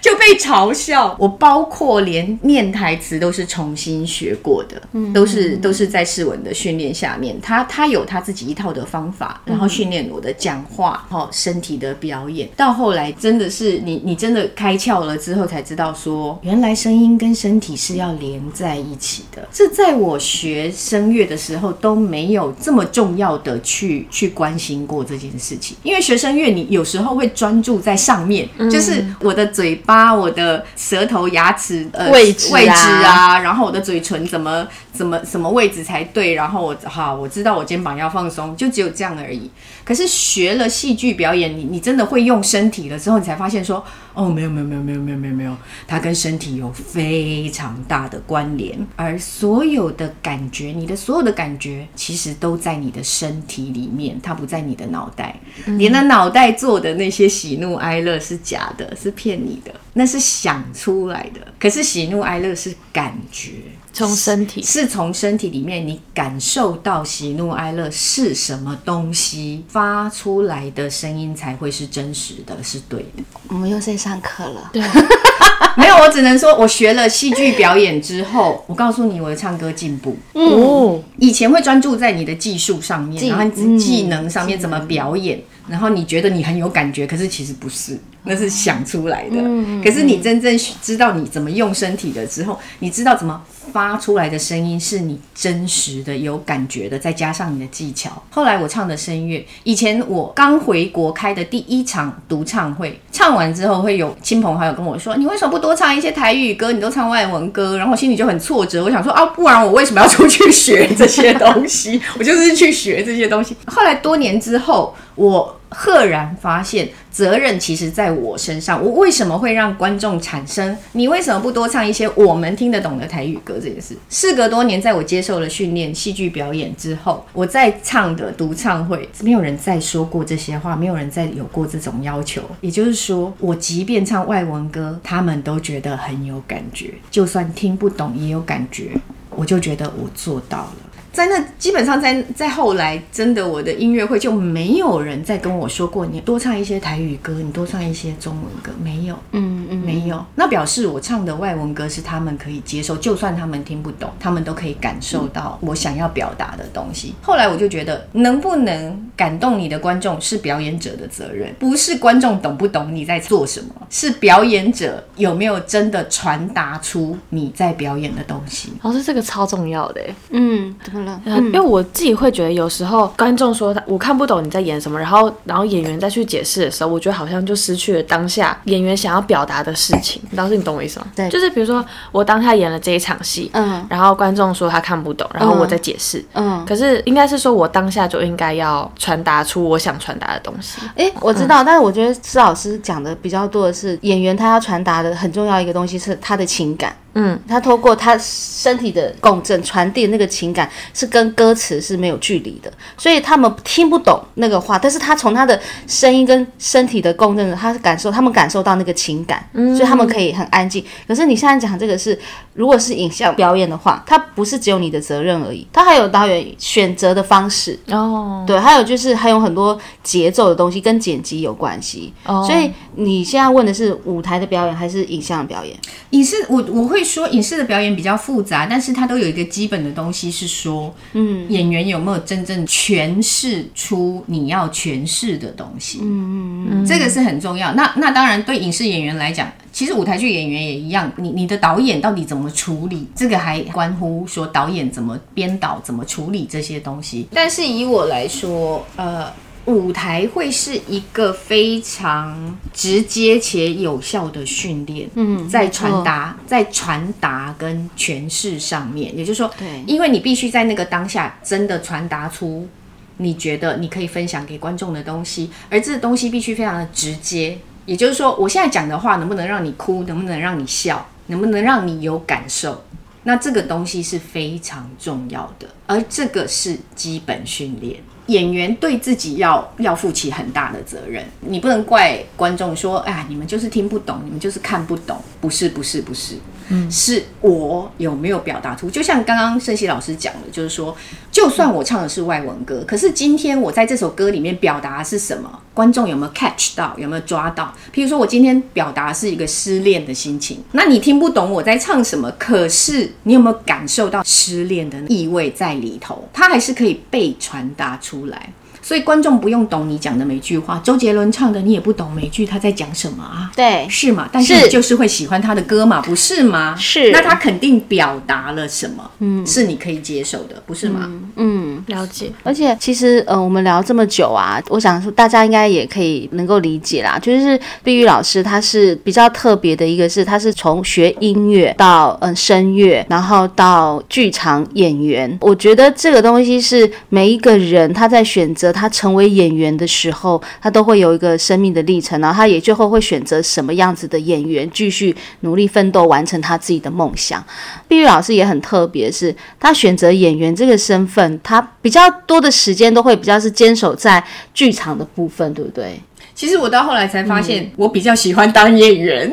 就被嘲笑。我包括连念台词都是重新学过的，嗯都是都是在世文的训练下面，他他有他自己一套的方法，然后训练我的讲话，哦，身体的表演。到后来真的是你你真的开窍了之后，才知道说，原来声音跟身体是要连在一起的。这在我学声乐的时候都没有这么重要的去去关心过这件事情，因为学声乐你有时候会专注在上面，就是我的嘴巴、我的舌头、牙齿呃位置啊位置啊，然后我的嘴唇怎么怎么什么位置才对，然后我好我知道我肩膀要放松，就只有这样而已。可是学了戏剧表演，你你真的会用身体了之后，你才发现说，哦，没有没有没有没有没有没有没有，它跟身体有非常大的关联，而所有的感觉，你的所有的感觉，其实都在你的身体里面，它不在你的脑袋。你的脑袋做的那些喜怒哀乐是假的，是骗你的，那是想出来的。可是喜怒哀乐是感觉。从身体是从身体里面你感受到喜怒哀乐是什么东西发出来的声音才会是真实的，是对的。我们又在上课了。对，*laughs* 没有，我只能说，我学了戏剧表演之后，我告诉你，我的唱歌进步。哦，以前会专注在你的技术上面，然后嗯技能上面怎么表演，然后你觉得你很有感觉，可是其实不是，那是想出来的。可是你真正知道你怎么用身体的之后，你知道怎么发出来的声音是你真实的、有感觉的，再加上你的技巧。后来我唱的声乐，以前我刚回国开的第一场独唱会，唱完之后会有亲朋好友跟我说：“你为什么不多唱一些台语歌？你都唱外文歌。”然后我心里就很挫折，我想说啊，不然我为什么要出去学这些东西？我就是去学这些东西。后来多年之后，我赫然发现，责任其实在我身上。我为什么会让观众产生你为什么不多唱一些我们听得懂的台语歌这件事？事隔多年，在我接受了训练、戏剧表演之后，我在唱的独唱会，没有人再说过这些话，没有人再有过这种要求。也就是说，我即便唱外文歌，他们都觉得很有感觉，就算听不懂也有感觉，我就觉得我做到了。在那基本上在在后来，真的我的音乐会就没有人再跟我说过，你多唱一些台语歌，你多唱一些中文歌，没有，嗯嗯，没有。那表示我唱的外文歌是他们可以接受，就算他们听不懂，他们都可以感受到我想要表达的东西。后来我就觉得，能不能感动你的观众是表演者的责任，不是观众懂不懂你在做什么，是表演者有没有真的传达出你在表演的东西。老师这个超重要的欸，嗯，怎么了？嗯因为我自己会觉得有时候观众说他我看不懂你在演什么，然后然后演员再去解释的时候，我觉得好像就失去了当下演员想要表达的事情。老师，你懂我意思吗？对就是比如说我当下演了这一场戏，嗯然后观众说他看不懂，然后我再解释。嗯，可是应该是说，我当下就应该要传达出我想传达的东西。哎，我知道，但是我觉得施老师讲的比较多的是演员他要传达的很重要一个东西是他的情感。嗯，他透过他身体的共振传递的那个情感是跟歌词是没有距离的，所以他们听不懂那个话，但是他从他的声音跟身体的共振，他是感受，他们感受到那个情感，所以他们可以很安静。可是你现在讲这个是，如果是影像表演的话，它不是只有你的责任而已，它还有导演选择的方式，哦，对，还有就是还有很多节奏的东西跟剪辑有关系，哦。所以你现在问的是舞台的表演还是影像的表演？影视，我我会说影视的表演比较复杂，但是它都有一个基本的东西是说，嗯，演员有没有真正诠释出你要诠释的东西，嗯嗯嗯，这个是很重要。那那当然对影视演员来讲，其实舞台剧演员也一样，你你的导演到底怎么处理，这个还关乎说导演怎么编导、怎么处理这些东西。但是以我来说，呃。舞台会是一个非常直接且有效的训练，嗯，在传达、在传达跟诠释上面，也就是说，对因为你必须在那个当下真的传达出你觉得你可以分享给观众的东西，而这个东西必须非常的直接。也就是说，我现在讲的话能不能让你哭，能不能让你笑，能不能让你有感受？那这个东西是非常重要的，而这个是基本训练。演员对自己要要负起很大的责任，你不能怪观众说，哎，你们就是听不懂，你们就是看不懂，不是，不是，不是，嗯，是我有没有表达出？就像刚刚盛熙老师讲的，就是说，就算我唱的是外文歌，可是今天我在这首歌里面表达的是什么？观众有没有 catch 到？有没有抓到？譬如说我今天表达是一个失恋的心情，那你听不懂我在唱什么，可是你有没有感受到失恋的意味在里头？它还是可以被传达出来。所以观众不用懂你讲的每句话，周杰伦唱的你也不懂每句他在讲什么啊？对，是吗？但是就是会喜欢他的歌嘛，不是吗？是那他肯定表达了什么，嗯，是你可以接受的，不是吗？嗯。了解。而且其实，呃，我们聊这么久啊，我想说大家应该也可以能够理解啦。就是碧玉老师他是比较特别的一个是，他是从学音乐到嗯、呃声乐，然后到剧场演员。我觉得这个东西是每一个人他在选择他成为演员的时候，他都会有一个生命的历程，然后他也最后会选择什么样子的演员，继续努力奋斗，完成他自己的梦想。碧玉老师也很特别，是他选择演员这个身份，他比较多的时间都会比较是坚守在剧场的部分，对不对？其实我到后来才发现，我比较喜欢当演员。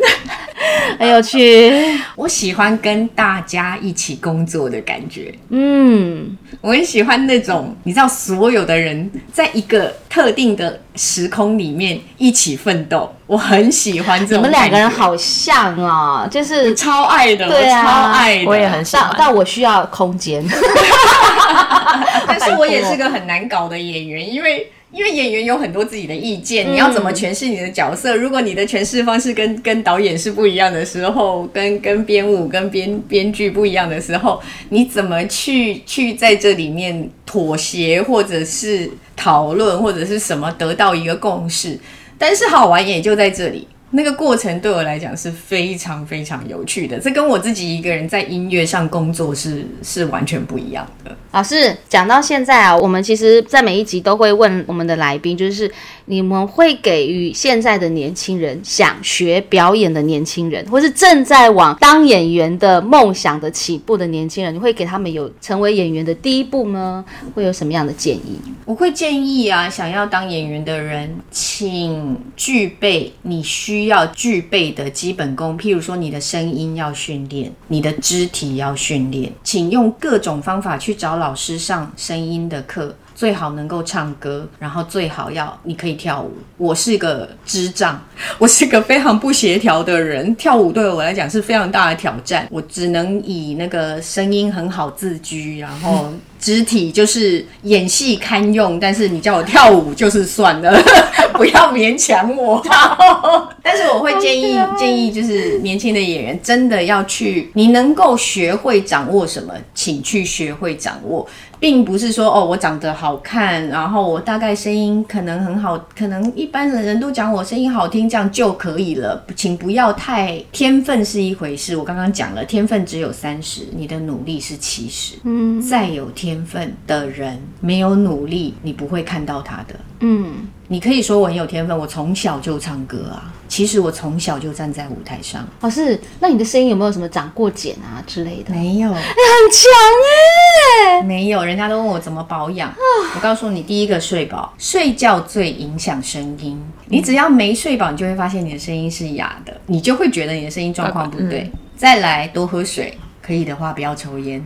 很有趣。*laughs* 我喜欢跟大家一起工作的感觉。嗯，我很喜欢那种，你知道，所有的人在一个特定的时空里面一起奋斗，我很喜欢这种。你们两个人好像哦，就是超爱的，对啊超爱的，我也很喜欢。但但我需要空间。*laughs* *laughs* 但是我也是个很难搞的演员，因为。因为演员有很多自己的意见，你要怎么诠释你的角色？如果你的诠释方式跟跟导演是不一样的时候，跟跟编舞、跟编编剧不一样的时候，你怎么去去在这里面妥协，或者是讨论，或者是什么得到一个共识？但是好玩也就在这里。那个过程对我来讲是非常非常有趣的，这跟我自己一个人在音乐上工作是是完全不一样的。老师讲到现在啊，我们其实，在每一集都会问我们的来宾，就是你们会给予现在的年轻人想学表演的年轻人，或是正在往当演员的梦想的起步的年轻人，你会给他们有成为演员的第一步呢？会有什么样的建议？我会建议啊，想要当演员的人，请具备你需要具备的基本功，譬如说你的声音要训练，你的肢体要训练，请用各种方法去找老师上声音的课。最好能够唱歌，然后最好要你可以跳舞。我是个智障，*laughs* 我是个非常不协调的人，跳舞对我来讲是非常大的挑战。我只能以那个声音很好自居，然后肢体就是演戏堪用，但是你叫我跳舞就是算了，*laughs* 不要勉强我。*laughs* 但是我会建议建议就是年轻的演员真的要去，你能够学会掌握什么，请去学会掌握。并不是说哦，我长得好看，然后我大概声音可能很好，可能一般的人都讲我声音好听，这样就可以了。请不要太天分是一回事，我刚刚讲了，天分只有三十，你的努力是七十。嗯，再有天分的人没有努力，你不会看到他的。嗯，你可以说我很有天分，我从小就唱歌啊。其实我从小就站在舞台上。老师，那你的声音有没有什么长过茧啊之类的？没有，很强哎、没有，人家都问我怎么保养。我告诉你，第一个睡饱，睡觉最影响声音。你只要没睡饱，你就会发现你的声音是哑的，你就会觉得你的声音状况不对。再来，多喝水，可以的话不要抽烟。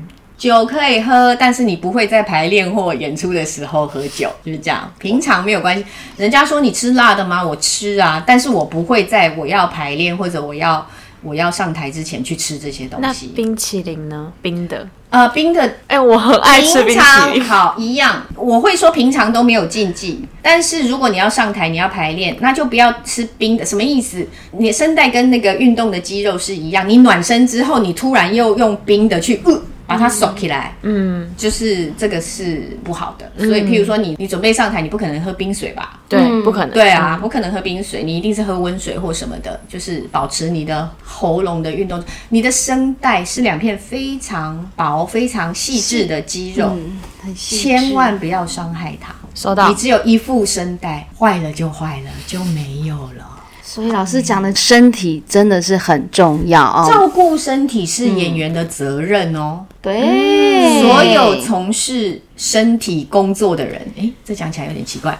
酒可以喝，但是你不会在排练或演出的时候喝酒，就是这样。平常没有关系。人家说你吃辣的吗？我吃啊，但是我不会在我要排练或者我要我要上台之前去吃这些东那西。冰淇淋呢？冰的，呃，冰的哎、我很爱吃冰淇淋。好一样，我会说平常都没有禁忌，但是如果你要上台，你要排练，那就不要吃冰的。什么意思？你的声带跟那个运动的肌肉是一样，你暖身之后，你突然又用冰的去，呃把它收起来，嗯，就是这个是不好的。所以，譬如说你你准备上台，你不可能喝冰水吧？对，不可能。对啊，不可能喝冰水，你一定是喝温水或什么的，就是保持你的喉咙的运动。你的声带是两片非常薄、非常细致的肌肉，嗯，很细致千万不要伤害它。收到你。只有一副声带，坏了就坏了，就没有了。所以老师讲的身体真的是很重要哦。照顾身体是演员的责任哦。对，所有从事身体工作的人，诶，这讲起来有点奇怪。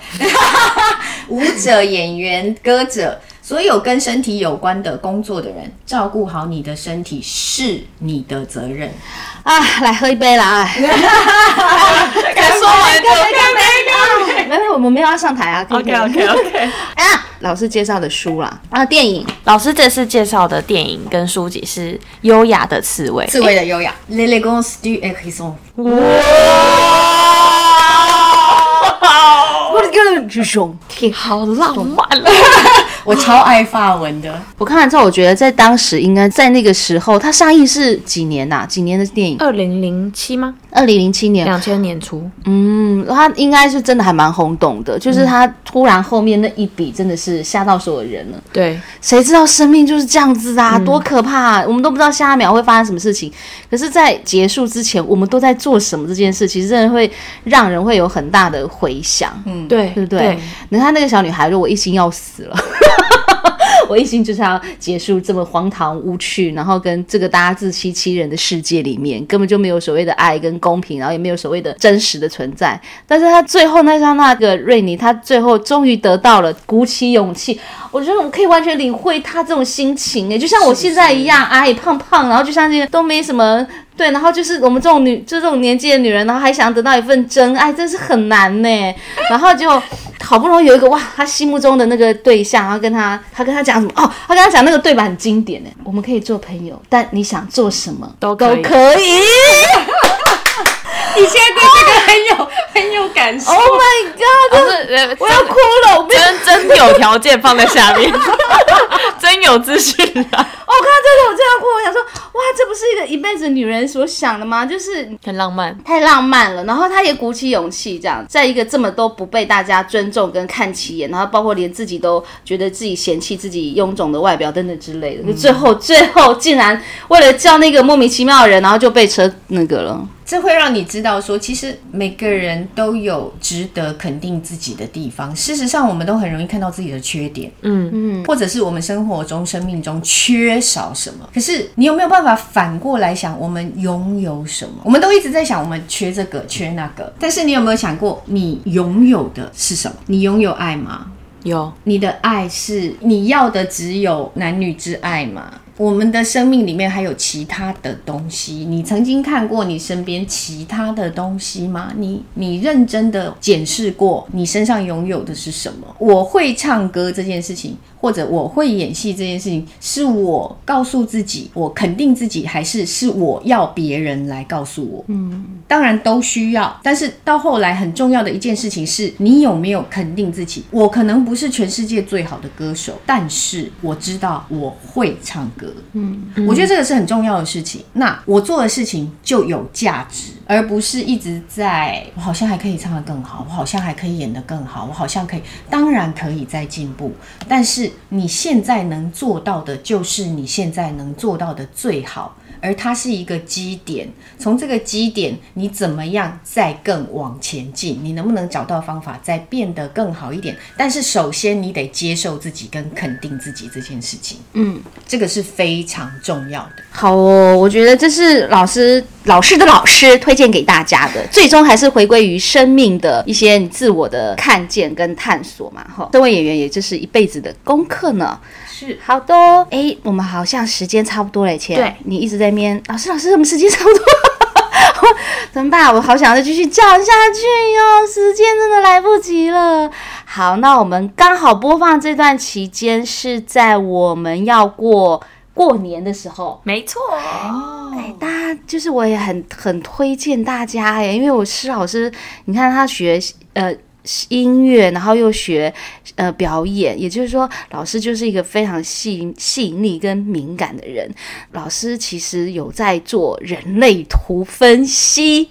*laughs* 舞者、演员、歌者，所有跟身体有关的工作的人，照顾好你的身体是你的责任。啊，来喝一杯啦！哎，*laughs* 刚说完就没有，我们没有要上台啊。OK OK OK。*laughs* 啊，老师介绍的书啦，啊，电影，老师这次介绍的电影跟书籍是《优雅的刺猬》。刺猬的优雅，l'élégance du hérisson 哇。我的个巨熊！*laughs* 好浪漫啊！我超爱法文的，我看完之后，我觉得在当时应该在那个时候，它上映是几年呐、几年的电影？二零零七吗？二零零七年。两千年初。嗯，它应该是真的还蛮轰动的，就是它突然后面那一笔真的是吓到所有人了。对，谁知道生命就是这样子啊，多可怕、啊！我们都不知道下一秒会发生什么事情。可是，在结束之前，我们都在做什么？这件事其实真的会让人会有很大的回响。嗯，对，对不对？你看那个小女孩，如果一心要死了，*laughs* 我一心就是要结束这么荒唐无趣，然后跟这个大家自欺欺人的世界里面，根本就没有所谓的爱跟公平，然后也没有所谓的真实的存在。但是他最后那张那个瑞尼，他最后终于得到了鼓起勇气，我觉得我可以完全领会他这种心情哎，就像我现在一样，矮胖胖，然后就像这些都没什么。对，然后就是我们这种女，就这种年纪的女人，然后还想得到一份真爱，真是很难呢。然后就好不容易有一个哇，他心目中的那个对象，然后跟他，他跟他讲什么？哦，他跟他讲那个对白很经典呢。我们可以做朋友，但你想做什么都都可以。可以。*laughs* 你现在对这个很有很有感受。Oh my god！是我要哭了。真真有条件放在下面，*laughs* 真有资讯啊！我看到这个我这样哭，我想说，哇，这不是一个一辈子女人所想的吗？就是很浪漫。太浪漫了，然后她也鼓起勇气，这样在一个这么都不被大家尊重跟看起眼，然后包括连自己都觉得自己嫌弃自己臃肿的外表等等之类的，最后最后竟然为了叫那个莫名其妙的人，然后就被车那个了。这会让你知道说，其实每个人都有值得肯定自己的地方。事实上，我们都很容易看到自己的缺点，嗯嗯，或者是我们生活中、生命中缺少什么。可是，你有没有办法反过来想，我们拥有什么？我们都一直在想，我们缺这个、缺那个。但是，你有没有想过，你拥有的是什么？你拥有爱吗？有你的爱是你要的只有男女之爱吗？我们的生命里面还有其他的东西，你曾经看过你身边其他的东西吗？你你认真的检视过你身上拥有的是什么？我会唱歌这件事情，或者我会演戏这件事情，是我告诉自己，我肯定自己，还是是我要别人来告诉我？嗯，当然都需要，但是到后来很重要的一件事情是你有没有肯定自己？我可能不是全世界最好的歌手，但是我知道我会唱歌。嗯，我觉得这个是很重要的事情。那我做的事情就有价值，而不是一直在我好像还可以唱得更好，我好像还可以演得更好，我好像可以，当然可以再进步。但是你现在能做到的，就是你现在能做到的最好。而它是一个基点，从这个基点，你怎么样再更往前进？你能不能找到方法再变得更好一点？但是首先你得接受自己跟肯定自己这件事情，嗯，这个是非常重要的。好哦，我觉得这是老师老师的老师推荐给大家的，最终还是回归于生命的一些你自我的看见跟探索嘛。哈，这位演员也就是一辈子的功课呢。是好的哦，哎，我们好像时间差不多了，切。对你一直在面，老师老师，我们时间差不多。*laughs* 怎么办？我好想再继续讲下去哟，时间真的来不及了。好，那我们刚好播放这段期间是在我们要过过年的时候。没错，哎，大家就是我也很很推荐大家哎，因为我施老师，你看他学呃音乐，然后又学呃表演，也就是说，老师就是一个非常细细腻跟敏感的人。老师其实有在做人类图分析。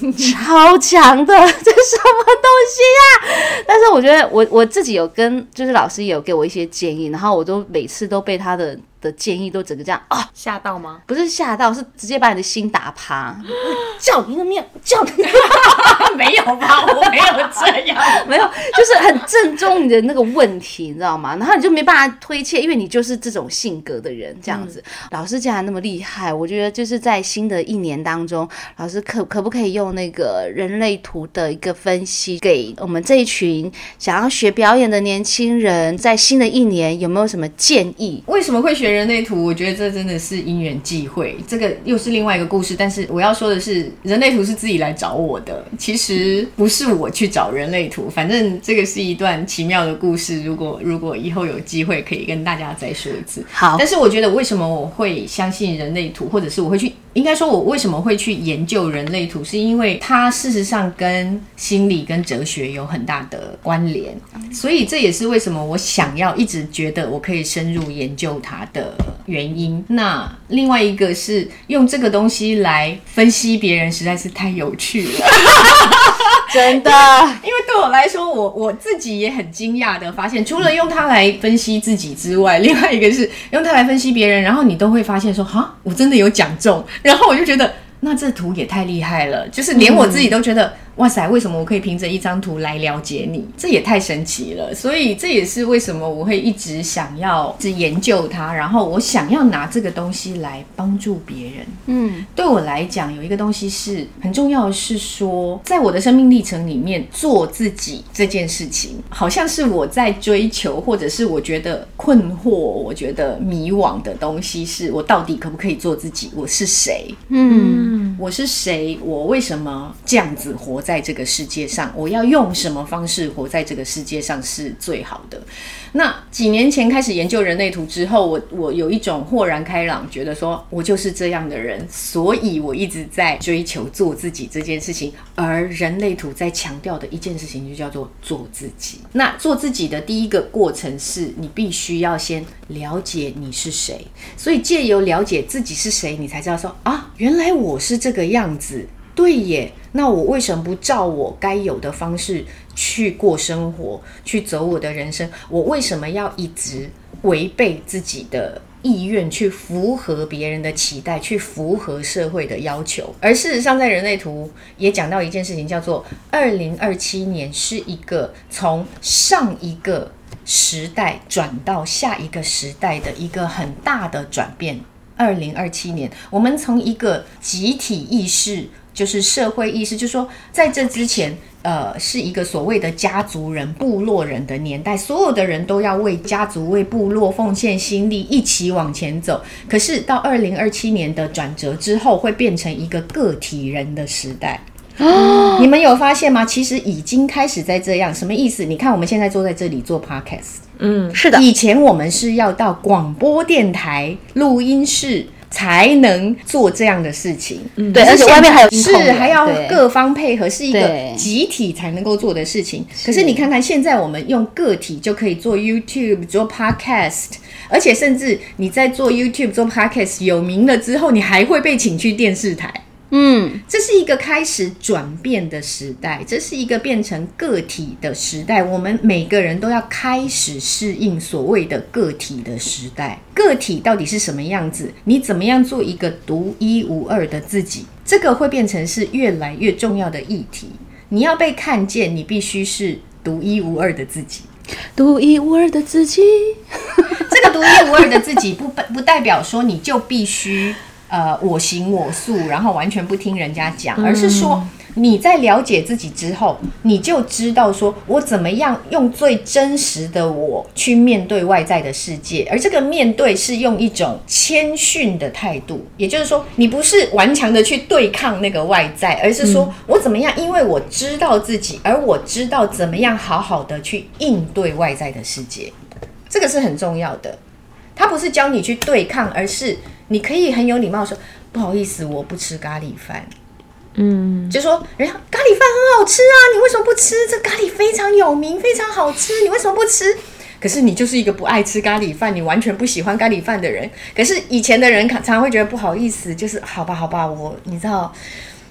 超强的，这什么东西呀、*laughs* 但是我觉得我我自己有跟，就是老师也有给我一些建议，然后我都每次都被他的的建议都整个这样啊，吓到吗？不是吓到，是直接把你的心打趴，*gasps* 叫你的面，叫你 *laughs* 没有吧？我没有这样。*laughs* 没有，就是很正中你的那个问题，你知道吗？然后你就没办法推切，因为你就是这种性格的人，这样子。老师既然那么厉害，我觉得就是在新的一年当中，老师可可不可以用那个人类图的一个分析，给我们这一群想要学表演的年轻人，在新的一年有没有什么建议？为什么会学人类图？我觉得这真的是因缘际会，这个又是另外一个故事。但是我要说的是，人类图是自己来找我的，其实不是我去找人类图。反正这个是一段奇妙的故事。如果如果以后有机会，可以跟大家再说一次。好但是我觉得为什么我会相信人类图，或者是我会去，应该说我为什么会去研究人类图，是因为它事实上跟心理跟哲学有很大的关联，所以这也是为什么我想要一直觉得我可以深入研究它的原因。那另外一个是用这个东西来分析别人，实在是太有趣了。*laughs* 真的，*laughs* 因为对我来说，我我自己也很惊讶的发现，除了用它来分析自己之外，另外一个是用它来分析别人，然后你都会发现说，哈，我真的有讲中，然后我就觉得。那这图也太厉害了，就是连我自己都觉得，哇塞，为什么我可以凭着一张图来了解你？这也太神奇了。所以这也是为什么我会一直想要去研究它，然后我想要拿这个东西来帮助别人。嗯，对我来讲，有一个东西是很重要的，是说在我的生命历程里面，做自己这件事情，好像是我在追求，或者是我觉得困惑、我觉得迷惘的东西，是我到底可不可以做自己？我是谁？嗯，我是谁？我为什么这样子活在这个世界上？我要用什么方式活在这个世界上是最好的？那几年前开始研究人类图之后，我我有一种豁然开朗，觉得说我就是这样的人，所以我一直在追求做自己这件事情。而人类图在强调的一件事情，就叫做做自己。那做自己的第一个过程是你必须要先了解你是谁，所以借由了解自己是谁，你才知道说啊，原来我是这个样子。对耶，那我为什么不照我该有的方式去过生活，去走我的人生？我为什么要一直违背自己的意愿，去符合别人的期待，去符合社会的要求？而事实上，在人类图也讲到一件事情，叫做二零二七年是一个从上一个时代转到下一个时代的一个很大的转变。二零二七年，我们从一个集体意识。就是社会意识，就是说，在这之前，呃，是一个所谓的家族人、部落人的年代，所有的人都要为家族、为部落奉献心力，一起往前走。可是到二零二七年的转折之后，会变成一个个体人的时代。你们有发现吗？其实已经开始在这样，什么意思？你看，我们现在坐在这里做 podcast，嗯，是的，以前我们是要到广播电台录音室。才能做这样的事情，嗯对，而且外面还有是还要各方配合，是一个集体才能够做的事情。可是你看看现在，我们用个体就可以做 YouTube、做 Podcast，而且甚至你在做 YouTube、做 Podcast 有名了之后，你还会被请去电视台。嗯，这是一个开始转变的时代，这是一个变成个体的时代。我们每个人都要开始适应所谓的个体的时代。个体到底是什么样子？你怎么样做一个独一无二的自己？这个会变成是越来越重要的议题。你要被看见，你必须是独一无二的自己。独一无二的自己，*laughs* 这个独一无二的自己不不代表说你就必须呃我行我素，然后完全不听人家讲，而是说你在了解自己之后，你就知道说我怎么样用最真实的我去面对外在的世界，而这个面对是用一种谦逊的态度，也就是说，你不是顽强的去对抗那个外在，而是说我怎么样，因为我知道自己，而我知道怎么样好好的去应对外在的世界，这个是很重要的。他不是教你去对抗，而是你可以很有礼貌地说：“不好意思，我不吃咖喱饭。”嗯，就说人家咖喱饭很好吃啊，你为什么不吃？这咖喱非常有名，非常好吃，你为什么不吃？可是你就是一个不爱吃咖喱饭，你完全不喜欢咖喱饭的人。可是以前的人常常会觉得不好意思，就是好吧，好吧，我你知道，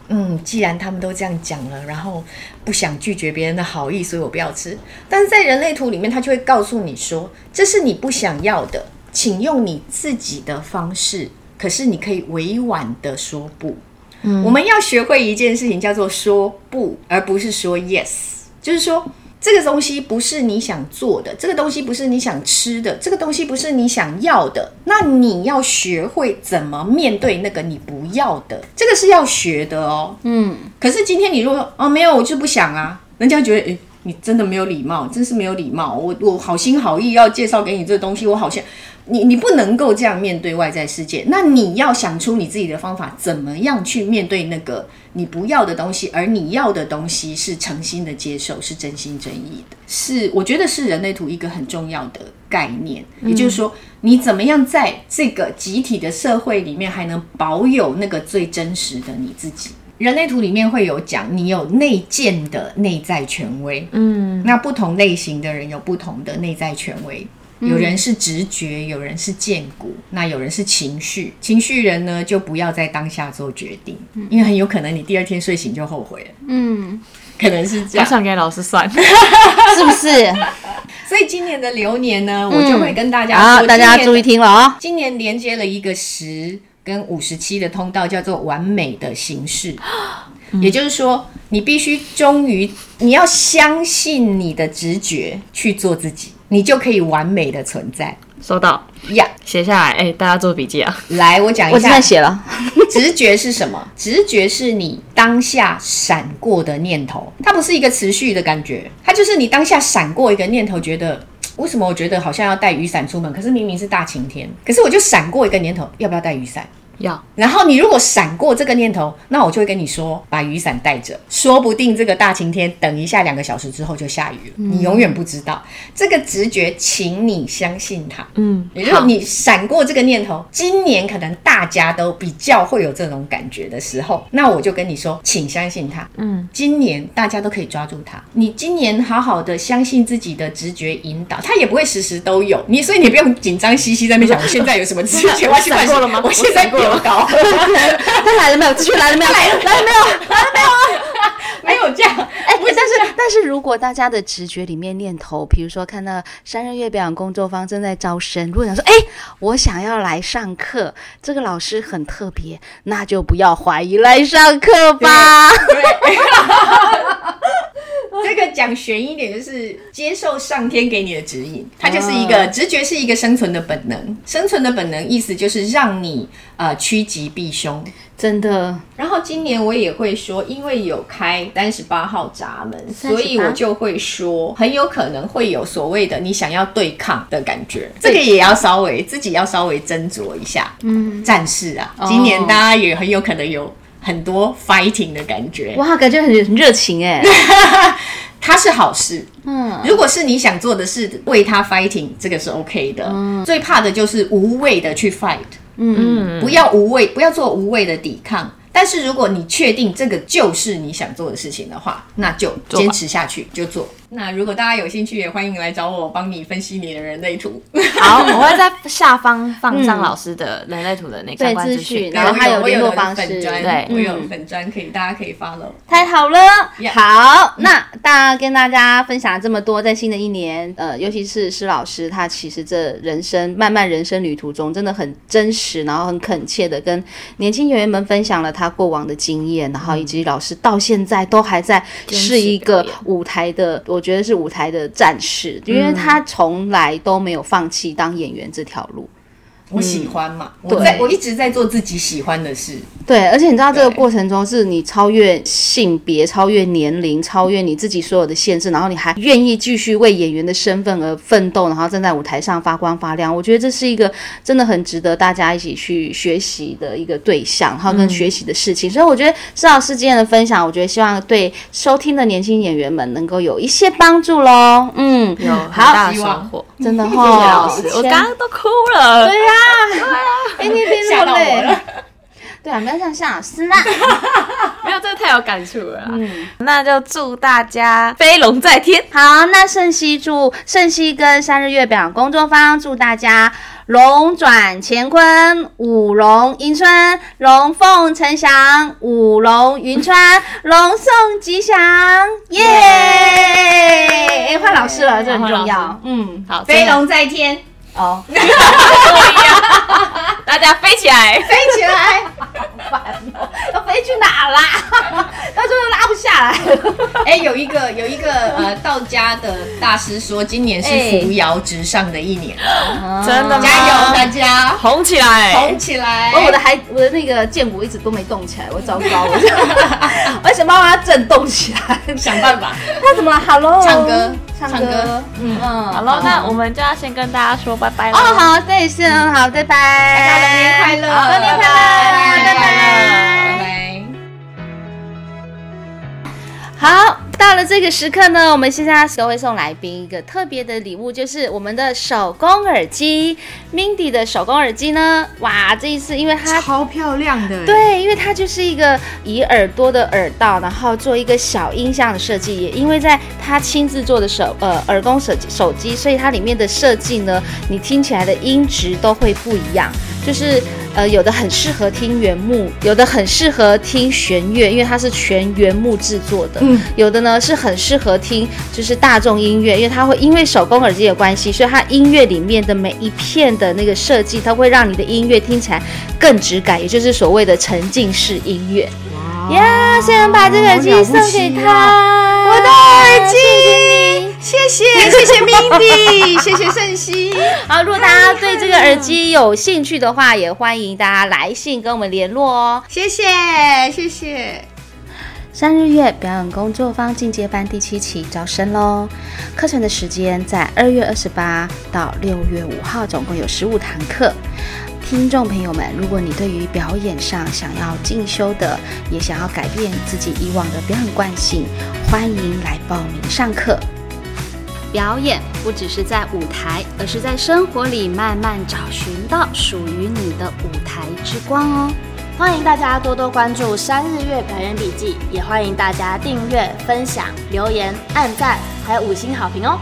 嗯，既然他们都这样讲了，然后不想拒绝别人的好意，所以我不要吃。但是在人类图里面，他就会告诉你说，这是你不想要的，请用你自己的方式。可是你可以委婉的说不。我们要学会一件事情，叫做说不，而不是说 yes。就是说，这个东西不是你想做的，这个东西不是你想吃的，这个东西不是你想要的。那你要学会怎么面对那个你不要的，这个是要学的哦。嗯，可是今天你如果说哦没有，我就不想啊，人家觉得诶。你真的没有礼貌，真是没有礼貌。我我好心好意要介绍给你这个东西，我好像你你不能够这样面对外在世界。那你要想出你自己的方法，怎么样去面对那个你不要的东西，而你要的东西是诚心的接受，是真心真意的。是我觉得是人类图一个很重要的概念，也就是说，你怎么样在这个集体的社会里面，还能保有那个最真实的你自己。人类图里面会有讲，你有内建的内在权威，嗯，那不同类型的人有不同的内在权威，有人是直觉，有人是见骨，那有人是情绪。情绪人呢，就不要在当下做决定，因为很有可能你第二天睡醒就后悔了，嗯，可能是这样。我想给老师算，*laughs* 是不是？所以今年的流年呢，我就会跟大家大家注意听。听了啊。今年连接了一个十跟五十七的通道，叫做完美的形式。*gasps* 也就是说，你必须忠于，你要相信你的直觉去做自己，你就可以完美的存在收到，呀。写下来。哎、大家做笔记啊。来，我讲一下现在写了，*laughs* 直觉是什么？直觉是你当下闪过的念头，它不是一个持续的感觉，它就是你当下闪过一个念头，觉得。*tsk* 为什么我觉得好像要带雨伞出门？可是明明是大晴天，可是我就闪过一个念头，要不要带雨伞？要然后你如果闪过这个念头，那我就会跟你说，把雨伞带着，说不定这个大晴天等一下两个小时之后就下雨了，你永远不知道。这个直觉，请你相信它。嗯，也就是你闪过这个念头，今年可能大家都比较会有这种感觉的时候，那我就跟你说，请相信它。嗯，今年大家都可以抓住它。你今年好好的相信自己的直觉引导，它也不会时时都有你，所以你不用紧张兮兮在那边想，*laughs* 我现在有什么直觉？我闪过了吗我现在过了有高，*laughs* 他来了没有？继续来了没有？来了来了没有？*laughs* 没有这样。哎、不但是但是如果大家的直觉里面念头，比如说看到三日月表演工作坊正在招生，如果想说，哎、我想要来上课，这个老师很特别，那就不要怀疑来上课吧。*laughs* *laughs* 这个讲悬一点，就是接受上天给你的指引，它就是一个直觉，是一个生存的本能。生存的本能意思就是让你呃趋吉避凶。真的，然后今年我也会说，因为有开三十八号闸门，所以我就会说，很有可能会有所谓的你想要对抗的感觉，这个也要稍微自己要稍微斟酌一下。嗯，战士啊，今年大家也很有可能有很多 fighting 的感觉。哇，感觉很很热情哎。*laughs* 它是好事。嗯，如果是你想做的事，为他 fighting，这个是 OK 的。嗯最怕的就是无谓的去 fight。嗯，不要无谓，不要做无谓的抵抗。但是如果你确定这个就是你想做的事情的话，那就坚持下去，就做。那如果大家有兴趣，也欢迎来找我帮你分析你的人类图。好，我会在下方放上老师的人类图的那个相关资讯讯。然后还有联络方式对我有粉专可以，大家可以 follow。太好了好，那大家跟大家分享了这么多，在新的一年，呃，尤其是施老师，他其实这人生漫漫人生旅途中，真的很真实，然后很恳切的跟年轻演员们分享了他过往的经验，然后以及老师到现在都还在是一个舞台的，我觉得是舞台的战士，因为他从来都没有放弃当演员这条路。我喜欢嘛，我在我一直在做自己喜欢的事。对，而且你知道这个对过程中是你超越性别、超越年龄、超越你自己所有的限制，然后你还愿意继续为演员的身份而奋斗，然后站在舞台上发光发亮。我觉得这是一个真的很值得大家一起去学习的一个对象，然后跟学习的事情。所以我觉得施老师今天的分享，我觉得希望对收听的年轻演员们能够有一些帮助喽。嗯，有很好大的收获。真的 *laughs* 谢谢老哈、师，我刚刚都哭了。对呀、*laughs* 哎、你听了。对啊，不要像夏老师啦。*laughs* 没有，这个太有感触了。嗯，那就祝大家飞龙在天。好，那盛熙祝盛熙跟三日月表演工作坊祝大家龙转乾坤，五龙迎春，龙凤呈祥，五龙云川，龙送吉祥，耶！哎换老师了，这很重要。嗯，好，飞龙在天，哦，*laughs* 大家飞起来。飞起来！烦要飞去哪啦？*laughs* 到最后拉不下来。*laughs* 哎、有一个有一个呃道家的大师说，今年是扶摇直上的一年，真的吗？加油大家，红起来！红起来！哦我的还我的那个剑骨一直都没动起来，我糟糕，我就我想办法震动起来。想办法他怎么了？Hello，唱歌，唱唱歌歌，嗯嗯，好了，那我们就要先跟大家说拜拜拜。哦，好，对，是很好，拜拜，大家龙年快乐，好龙年快乐，拜拜。拜了这个时刻呢，我们现在都会送来宾一个特别的礼物，就是我们的手工耳机。Mindy 的手工耳机呢，哇，这一次因为它超漂亮的，对，因为它就是一个以耳朵的耳道，然后做一个小音箱的设计，也因为在他亲自做的手呃耳工手机手机，所以它里面的设计呢，你听起来的音质都会不一样，就是。呃，有的很适合听原木，有的很适合听弦乐，因为它是全原木制作的。嗯，有的呢是很适合听就是大众音乐，因为它会因为手工耳机的关系，所以它音乐里面的每一片的那个设计，它会让你的音乐听起来更质感，也就是所谓的沉浸式音乐。呀，现在把这个耳机送给他，我的耳机，谢谢谢谢 Mindy，*laughs* 谢谢盛熙。好，如果大家对这个耳机有兴趣的话，也欢迎大家来信跟我们联络哦。谢谢谢谢。三日月表演工作坊进阶班第七期招生喽！课程的时间在二月二十八到六月五号，总共有十五堂课。听众朋友们，如果你对于表演上想要进修的，也想要改变自己以往的表演惯性，欢迎来报名上课。表演不只是在舞台，而是在生活里慢慢找寻到属于你的舞台之光哦。欢迎大家多多关注三日月表演笔记，也欢迎大家订阅、分享、留言、按赞，还有五星好评哦。